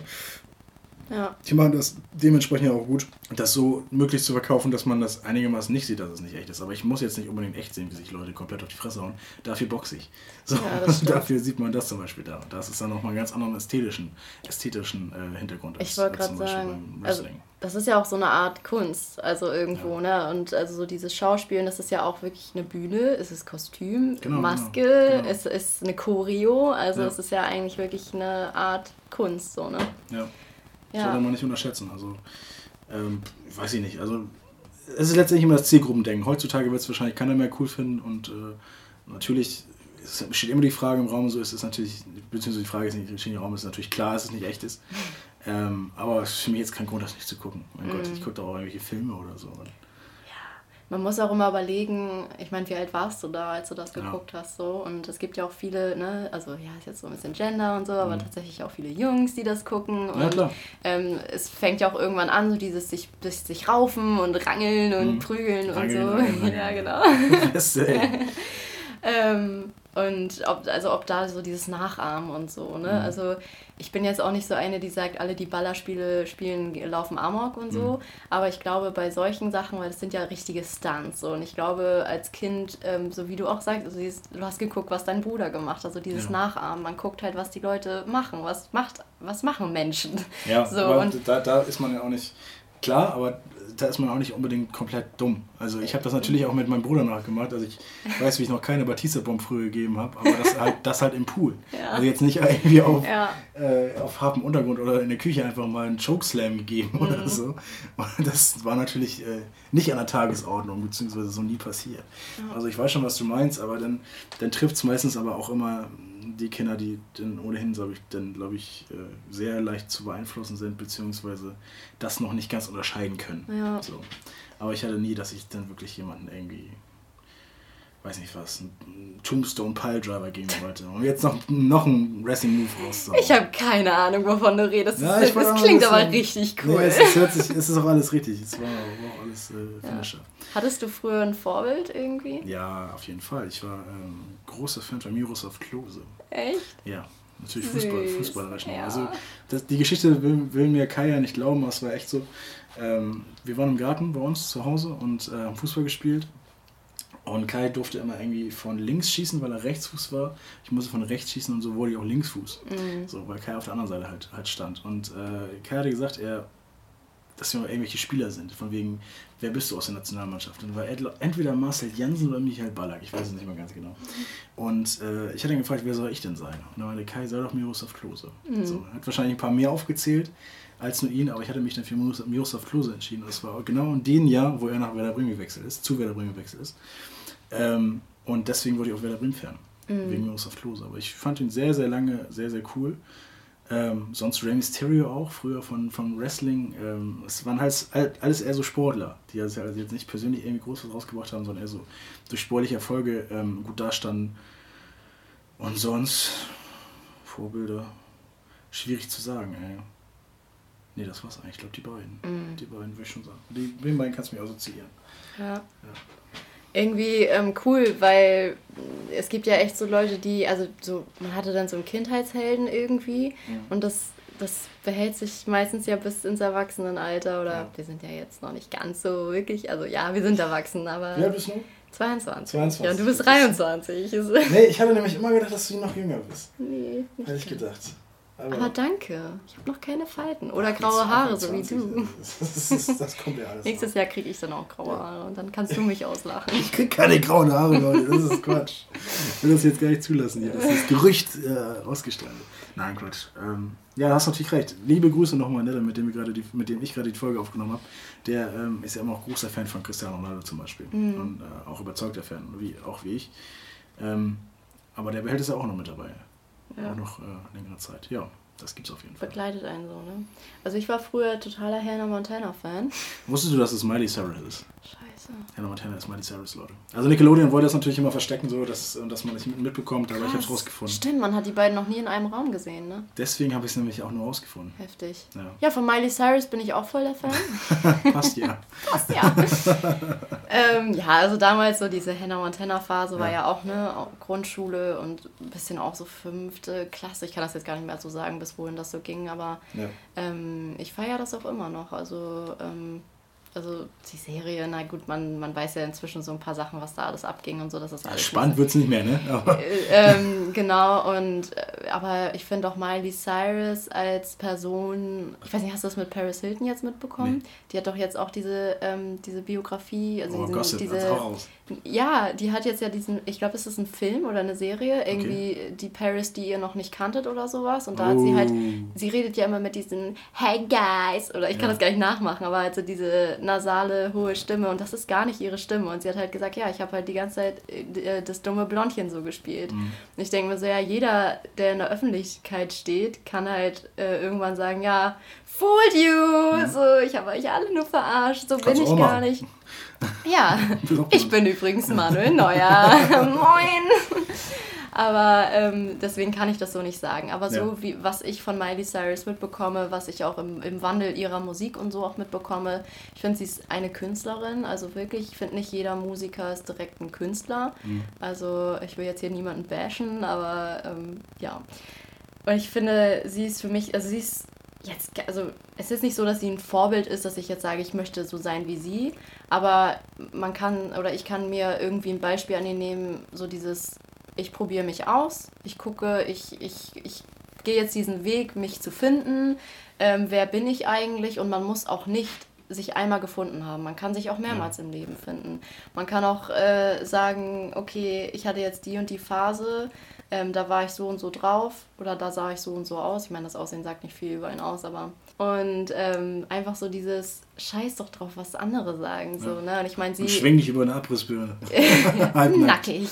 Ja. Die machen das dementsprechend ja auch gut, das so möglichst zu verkaufen, dass man das einigermaßen nicht sieht, dass es nicht echt ist. Aber ich muss jetzt nicht unbedingt echt sehen, wie sich Leute komplett auf die Fresse hauen. Dafür boxe ich. So, Ja, dafür sieht man das zum Beispiel da. Das ist dann nochmal einen ganz anderen ästhetischen, ästhetischen äh, Hintergrund Ich wollte als gerade zum Beispiel sagen, beim also, Wrestling. das ist ja auch so eine Art Kunst, also irgendwo, ne? Und also so dieses Schauspielen, das ist ja auch wirklich eine Bühne, es ist Kostüm, Genau, Maske, genau, genau. es ist eine Choreo, also Ja. es ist ja eigentlich wirklich eine Art Kunst, so, ne? Ja. Ja. Sollte man nicht unterschätzen. Also, ähm, weiß ich nicht. Also, es ist letztendlich immer das Zielgruppendenken. Heutzutage wird es wahrscheinlich keiner mehr cool finden und äh, natürlich es steht immer die Frage im Raum, so ist es natürlich, beziehungsweise die Frage ist nicht, steht im Raum, ist natürlich klar, dass es nicht echt ist. Ähm, aber es ist für mich jetzt kein Grund, das nicht zu gucken. Mein Gott, Mhm. ich gucke doch auch irgendwelche Filme oder so. Man muss auch immer überlegen, ich meine, wie alt warst du da, als du das Ja. geguckt hast, so? Und es gibt ja auch viele, ne, also ja, ist jetzt so ein bisschen Gender und so, aber Mhm. tatsächlich auch viele Jungs, die das gucken. Ja, und klar. Ähm, es fängt ja auch irgendwann an, so dieses sich, sich, sich raufen und rangeln und Mhm. prügeln Rangeln, und so. rangeln, rangeln. ja, genau. Äh, Ähm, und ob, also ob da so dieses Nachahmen und so, ne? Mhm. Also ich bin jetzt auch nicht so eine, die sagt, alle, die Ballerspiele spielen, laufen Amok und so. Mhm. Aber ich glaube, bei solchen Sachen, weil das sind ja richtige Stunts. So. Und ich glaube, als Kind, ähm, so wie du auch sagst, also dieses, du hast geguckt, was dein Bruder gemacht hat, also dieses Ja. Nachahmen. Man guckt halt, was die Leute machen. Was macht, was machen Menschen? ja, So, aber und- da, da ist man ja auch nicht, klar, aber da ist man auch nicht unbedingt komplett dumm. Also ich habe das natürlich auch mit meinem Bruder nachgemacht. Also ich weiß, wie ich noch keine Batista-Bomb früher gegeben habe, aber das halt, das halt im Pool. Ja. Also jetzt nicht irgendwie auf, Ja. äh, auf hartem Untergrund oder in der Küche einfach mal einen Chokeslam gegeben Mhm. oder so. Und das war natürlich äh, nicht an der Tagesordnung, beziehungsweise so nie passiert. Also ich weiß schon, was du meinst, aber dann, dann trifft es meistens aber auch immer die Kinder, die dann ohnehin, glaube ich, dann, glaube ich, äh, sehr leicht zu beeinflussen sind, beziehungsweise das noch nicht ganz unterscheiden können. Ja. So. Aber ich hatte nie, dass ich dann wirklich jemanden irgendwie, weiß nicht was, einen Tombstone Piledriver geben wollte. Und jetzt noch, noch einen Wrestling-Move rauszuhauen. Ich habe keine Ahnung, wovon du redest. Ja, das das klingt ein aber richtig cool. Nee, es, ist, hört sich, es ist auch alles richtig. Es war, auch alles äh, Finisher. Hattest du früher ein Vorbild irgendwie? Ja. auf jeden Fall. Ich war ähm, großer Fan von Miroslav Klose. Echt? Ja, natürlich Fußball, fußballerisch ja. Also das, die Geschichte will, will mir Kai ja nicht glauben, aber es war echt so. Ähm, wir waren im Garten bei uns zu Hause und äh, haben Fußball gespielt. Und Kai durfte immer irgendwie von links schießen, weil er Rechtsfuß war. Ich musste von rechts schießen und so wurde ich auch Linksfuß. Mhm. So, weil Kai auf der anderen Seite halt, halt stand. Und äh, Kai hatte gesagt, er, dass wir irgendwelche Spieler sind. Von wegen, wer bist du aus der Nationalmannschaft? Und war entweder Marcel Jansen oder Michael Ballack. Ich weiß es nicht mehr ganz genau. Und äh, ich hatte ihn gefragt, wer soll ich denn sein? Und dann meinte Kai, sei doch Miroslav Klose. So, er hat wahrscheinlich ein paar mehr aufgezählt als nur ihn, aber ich hatte mich dann für Miros- Miroslav Klose entschieden. Das war genau in dem Jahr, wo er nach Werder Bremen gewechselt ist, zu Werder Bremen gewechselt ist. Ähm, und deswegen wurde ich auch Werder Bremen Fan. Wegen Miroslav Klose. Aber ich fand ihn sehr, sehr lange sehr, sehr cool. Ähm, sonst Rey Mysterio auch, früher von, von Wrestling. Ähm, es waren halt alles eher so Sportler, die also jetzt nicht persönlich irgendwie groß was rausgebracht haben, sondern eher so durch sportliche Erfolge ähm, gut dastanden. Und sonst, Vorbilder, schwierig zu sagen, ey. Nee, das war's eigentlich. Ich glaube, die beiden. Die beiden würde ich schon sagen. Die, den beiden kannst du mir assoziieren. Ja. Irgendwie ähm, cool, weil es gibt ja echt so Leute, die, also so, man hatte dann so einen Kindheitshelden irgendwie und das, das behält sich meistens ja bis ins Erwachsenenalter oder Ja. wir sind ja jetzt noch nicht ganz so wirklich, also ja, wir sind erwachsen, aber alt bist du? 22. 22. Ja, und du bist 23. Ist- Nee, ich hatte nämlich immer gedacht, dass du noch jünger bist. nee, nicht Hätte ich gedacht. Aber danke, ich habe noch keine Falten oder graue Haare, so wie du. Das, ist, das kommt ja alles. Nächstes Jahr kriege ich dann auch graue Haare und dann kannst du mich auslachen. Ich krieg keine grauen Haare, Leute. Das ist Quatsch. Ich will das jetzt gar nicht zulassen hier. Das ist Gerücht äh, ausgestrahlt. Nein, Quatsch. Ähm, ja, da hast du natürlich recht. Liebe Grüße nochmal, ne, mit dem, wir die, mit dem ich gerade die Folge aufgenommen habe. Der ähm, ist ja immer auch großer Fan von Cristiano Ronaldo zum Beispiel. Und äh, auch überzeugter Fan, wie, auch wie ich. Ähm, aber der behält es ja auch noch mit dabei. Ja. Auch noch äh, längere Zeit. Ja, das gibt's auf jeden Fall. Begleitet einen so, ne? Also ich war früher totaler Hannah Montana-Fan. Wusstest du, dass es Miley Cyrus ist? Scheiße. Hannah Montana ist Miley Cyrus, Leute. Also Nickelodeon wollte das natürlich immer verstecken, so dass, dass man nicht mitbekommt, aber ich habe es Krass. rausgefunden. Stimmt, man hat die beiden noch nie in einem Raum gesehen, ne? Deswegen habe ich es nämlich auch nur rausgefunden. Heftig. Ja. Ja, von Miley Cyrus bin ich auch voll der Fan. Passt ja. Passt ja. ähm, ja, also damals so diese Hannah Montana-Phase war Ja. ja auch, ne, auch Grundschule und ein bisschen auch so fünfte Klasse. Ich kann das jetzt gar nicht mehr so sagen, bis wohin das so ging, aber ja. ähm, ich feiere das auch immer noch. Also, ähm, also die Serie, na gut, man, man weiß ja inzwischen so ein paar Sachen, was da alles abging und so, das ist alles. Spannend wird es nicht mehr, ne? Äh, ähm, genau, und äh, aber ich finde auch Miley Cyrus als Person, ich weiß nicht, hast du das mit Paris Hilton jetzt mitbekommen? Die hat doch jetzt auch diese, ähm, diese Biografie, also oh, diesen, Gossip, diese. also raus. Ja, die hat jetzt ja diesen, ich glaube, es ist ein Film oder eine Serie, irgendwie die Paris, die ihr noch nicht kanntet oder sowas. Und da hat sie halt, Oh. sie redet ja immer mit diesen Hey guys, oder ich kann Ja. das gar nicht nachmachen, aber halt so diese nasale, hohe Stimme und das ist gar nicht ihre Stimme. Und sie hat halt gesagt, ja, ich habe halt die ganze Zeit äh, das dumme Blondchen so gespielt. Mhm. Und ich denke mir so, ja, jeder, der in der Öffentlichkeit steht, kann halt äh, irgendwann sagen, ja, fooled you, so, ich habe euch alle nur verarscht, so Kannst bin ich gar nicht. Ja, ich bin übrigens Manuel Neuer. Moin. Aber ähm, deswegen kann ich das so nicht sagen. Aber so Ja. wie was ich von Miley Cyrus mitbekomme, was ich auch im, im Wandel ihrer Musik und so auch mitbekomme, ich finde, sie ist eine Künstlerin. Also wirklich, ich finde nicht jeder Musiker ist direkt ein Künstler. Mhm. Also ich will jetzt hier niemanden bashen, aber ähm, ja. Und ich finde, sie ist für mich, also sie ist jetzt, also es ist nicht so, dass sie ein Vorbild ist, dass ich jetzt sage, ich möchte so sein wie sie, aber man kann oder ich kann mir irgendwie ein Beispiel an ihr nehmen, so dieses, ich probiere mich aus, ich gucke, ich, ich, ich gehe jetzt diesen Weg, mich zu finden, ähm, wer bin ich eigentlich und man muss auch nicht sich einmal gefunden haben. Man kann sich auch mehrmals im Leben finden. Man kann auch äh, sagen, okay, ich hatte jetzt die und die Phase, ähm, da war ich so und so drauf oder da sah ich so und so aus. Ich meine, das Aussehen sagt nicht viel über ihn aus, aber und ähm, einfach so dieses Scheiß doch drauf, was andere sagen. So, ne? Und ich meine, sie. Und schwing dich über eine Abrissbirne. Nackig.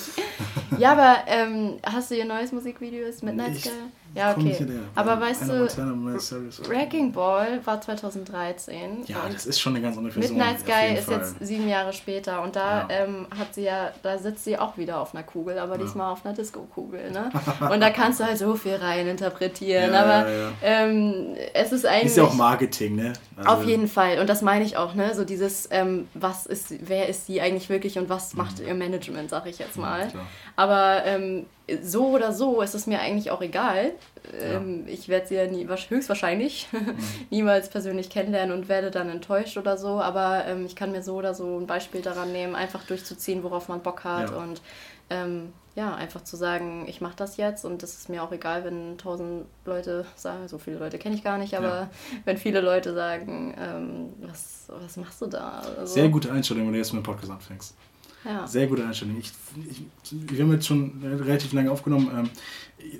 Ja, aber ähm, hast du ihr neues Musikvideo? Ist Midnight Sky? Ja, okay. hinterher. Aber weißt Hannah du. Wrecking Ball war 2013. Ja, das ist schon eine ganz andere Person. Midnight Sky ist Fall. jetzt sieben Jahre später und da Ja. ähm, hat sie ja, da sitzt sie auch wieder auf einer Kugel, aber diesmal auf einer Disco-Kugel, ne? Und da kannst du halt so viel rein interpretieren, Ja, aber ja, ja. Ähm, es ist eigentlich Ist ja auch Marketing, ne? Also, auf jeden Fall und das meine ich auch, ne? So dieses, ähm, was ist, wer ist sie eigentlich wirklich und was macht ihr Management, sag ich jetzt mal. Aber ähm, so oder so ist es mir eigentlich auch egal. Ähm, Ich werde sie ja nie, höchstwahrscheinlich niemals persönlich kennenlernen und werde dann enttäuscht oder so. Aber ähm, ich kann mir so oder so ein Beispiel daran nehmen, einfach durchzuziehen, worauf man Bock hat. Ja. Und ähm, ja, einfach zu sagen, ich mache das jetzt und das ist mir auch egal, wenn tausend Leute sagen, so viele Leute kenne ich gar nicht, aber Ja. wenn viele Leute sagen, ähm, was, was machst du da? Also, Sehr gute Einstellung, wenn du jetzt mit dem Podcast anfängst. Ja. Sehr gute Einstellung. Ich, ich, wir haben jetzt schon relativ lange aufgenommen. Ähm,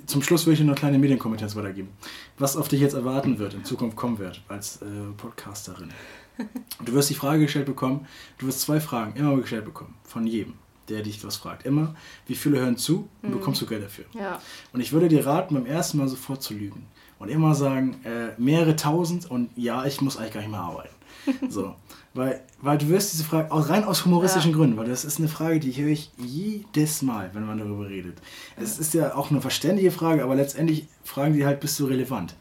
zum Schluss will ich dir noch eine kleine Medienkompetenz weitergeben. Was auf dich jetzt erwarten wird, in Zukunft kommen wird, als äh, Podcasterin. Du wirst die Frage gestellt bekommen, du wirst zwei Fragen immer gestellt bekommen, von jedem, der dich was fragt. Immer, wie viele hören zu und bekommst du Geld dafür? ja. Und ich würde dir raten, beim ersten Mal sofort zu lügen. Und immer sagen, äh, mehrere tausend und ja, ich muss eigentlich gar nicht mehr arbeiten. So. Weil, weil du wirst diese Frage, auch rein aus humoristischen Ja. Gründen, weil das ist eine Frage, die höre ich jedes Mal, wenn man darüber redet. Es ist ja auch eine verständige Frage, aber letztendlich fragen die halt, bist du relevant?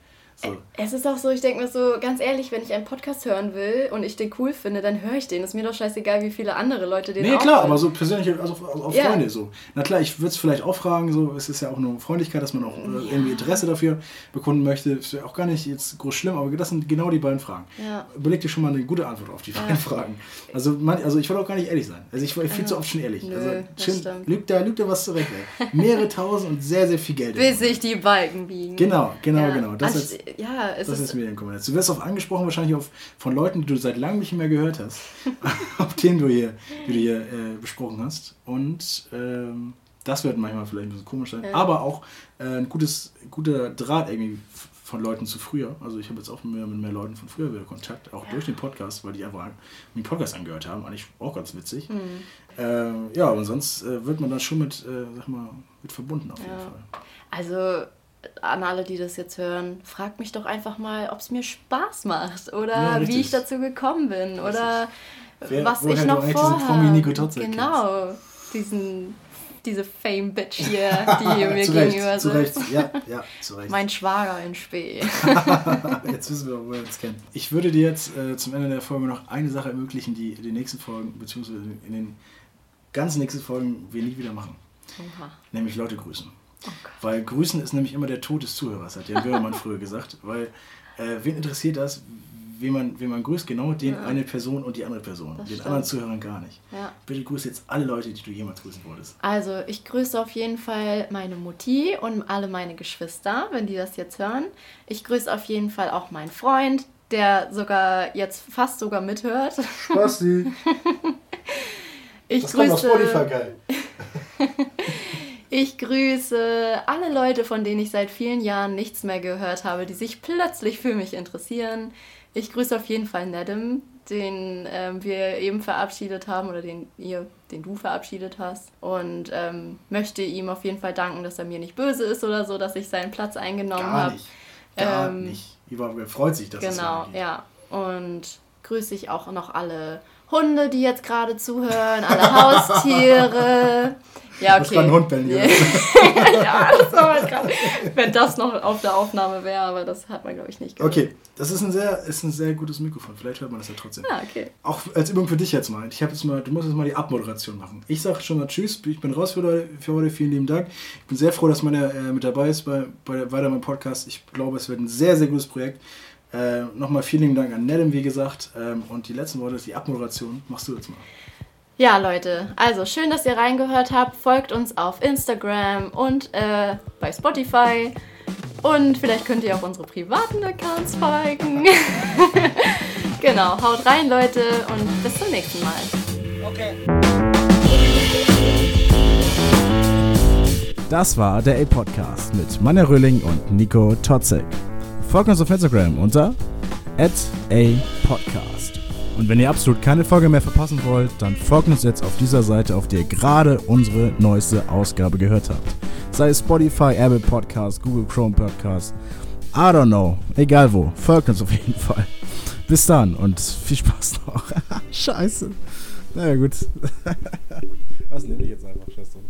Es ist auch so, ich denke mir so, ganz ehrlich, wenn ich einen Podcast hören will und ich den cool finde, dann höre ich den. Ist mir doch scheißegal, wie viele andere Leute den Nee, auch klar, hören. aber so persönlich, also auf, auf Ja. Freunde so. Na klar, ich würde es vielleicht auch fragen, so, es ist ja auch nur Freundlichkeit, dass man auch äh, irgendwie Interesse dafür bekunden möchte. Ist ja auch gar nicht jetzt groß schlimm, aber das sind genau die beiden Fragen. Ja. Überleg dir schon mal eine gute Antwort auf die beiden Fragen. Also, man, also ich wollte auch gar nicht ehrlich sein. Also ich war viel zu oft schon ehrlich. Nö, also stimmt. lügt da, lügt da was zurecht. Ey. Mehrere tausend und sehr, sehr viel Geld. Bis sich die Balken biegen. Genau, genau, ja. genau. Das ist, ja, es das ist, ist Medienkompetenz. Du wirst auch angesprochen wahrscheinlich auf, von Leuten, die du seit langem nicht mehr gehört hast, auf denen du hier, die du hier äh, besprochen hast. Und ähm, das wird manchmal vielleicht ein bisschen komisch sein. Ja. Aber auch äh, ein gutes, guter Draht irgendwie von Leuten zu früher. Also ich habe jetzt auch mehr, mit mehr Leuten von früher wieder Kontakt, auch durch den Podcast, weil die einfach den Podcast angehört haben. Eigentlich auch ganz witzig. Mhm. Ähm, ja, aber sonst äh, wird man dann schon mit, äh, sag mal, mit verbunden auf jeden Ja. Fall. Also an alle, die das jetzt hören, fragt mich doch einfach mal, ob es mir Spaß macht oder Ja, wie ich dazu gekommen bin oder Wer, was woher ich noch vorhabe. Kennst. Genau, diesen, diese Fame-Bitch hier, die hier mir Recht, gegenüber sitzt. Ja, ja. Mein Schwager in Spee. jetzt wissen wir, wo wir uns kennen. Ich würde dir jetzt äh, zum Ende der Folge noch eine Sache ermöglichen, die in den nächsten Folgen, beziehungsweise in den ganz nächsten Folgen wir nie wieder machen. Oha. Nämlich Leute grüßen. Oh. Weil grüßen ist nämlich immer der Tod des Zuhörers, hat Jan Böhmermann früher gesagt. Weil, äh, wen interessiert das, wen man, wen man grüßt? Genau den Ja. eine Person und die andere Person. Das den stimmt. anderen Zuhörern gar nicht. Ja. Bitte grüße jetzt alle Leute, die du jemals grüßen wolltest. Also, ich grüße auf jeden Fall meine Mutti und alle meine Geschwister, wenn die das jetzt hören. Ich grüße auf jeden Fall auch meinen Freund, der sogar jetzt fast sogar mithört. Spasti. Ich grüße, geil. ich grüße alle Leute, von denen ich seit vielen Jahren nichts mehr gehört habe, die sich plötzlich für mich interessieren. Ich grüße auf jeden Fall Nedem, den ähm, wir eben verabschiedet haben oder den ihr, den du verabschiedet hast. Und ähm, möchte ihm auf jeden Fall danken, dass er mir nicht böse ist oder so, dass ich seinen Platz eingenommen Gar habe. nicht. Gar Ähm, nicht. Überhaupt, er freut sich, dass es Genau, so geht. ja. Und grüße ich auch noch alle Hunde, die jetzt gerade zuhören, alle Haustiere. Ja, Das okay. war ein Hund, Ben. Ja. ja, das war mal grad, wenn das noch auf der Aufnahme wäre, aber das hat man, glaube ich, nicht gehört. Okay, das ist ein, sehr, ist ein sehr gutes Mikrofon. Vielleicht hört man das ja trotzdem. Ja, okay. Auch als Übung für dich jetzt mal. Ich habe jetzt mal, du musst jetzt mal die Abmoderation machen. Ich sage schon mal Tschüss, ich bin raus für heute, für heute. Vielen lieben Dank. Ich bin sehr froh, dass man äh, mit dabei ist bei, bei der, weiter meinem Podcast. Ich glaube, es wird ein sehr, sehr gutes Projekt. Äh, Nochmal vielen lieben Dank an Nedem, wie gesagt. Ähm, und die letzten Worte, die Abmoderation, machst du jetzt mal. Ja, Leute, also schön, dass ihr reingehört habt. Folgt uns auf Instagram und äh, bei Spotify. Und vielleicht könnt ihr auch unsere privaten Accounts folgen. genau, haut rein, Leute, und bis zum nächsten Mal. Das war der A-Podcast mit Manja Röhling und Nico Totzek. Folgt uns auf Instagram unter @apodcast. Und wenn ihr absolut keine Folge mehr verpassen wollt, dann folgt uns jetzt auf dieser Seite, auf der ihr gerade unsere neueste Ausgabe gehört habt. Sei es Spotify, Apple Podcast, Google Chrome Podcast, I don't know, egal wo, folgt uns auf jeden Fall. Bis dann und viel Spaß noch. Scheiße. Na ja, gut. Was nehme ich jetzt einfach? Scheiß drauf.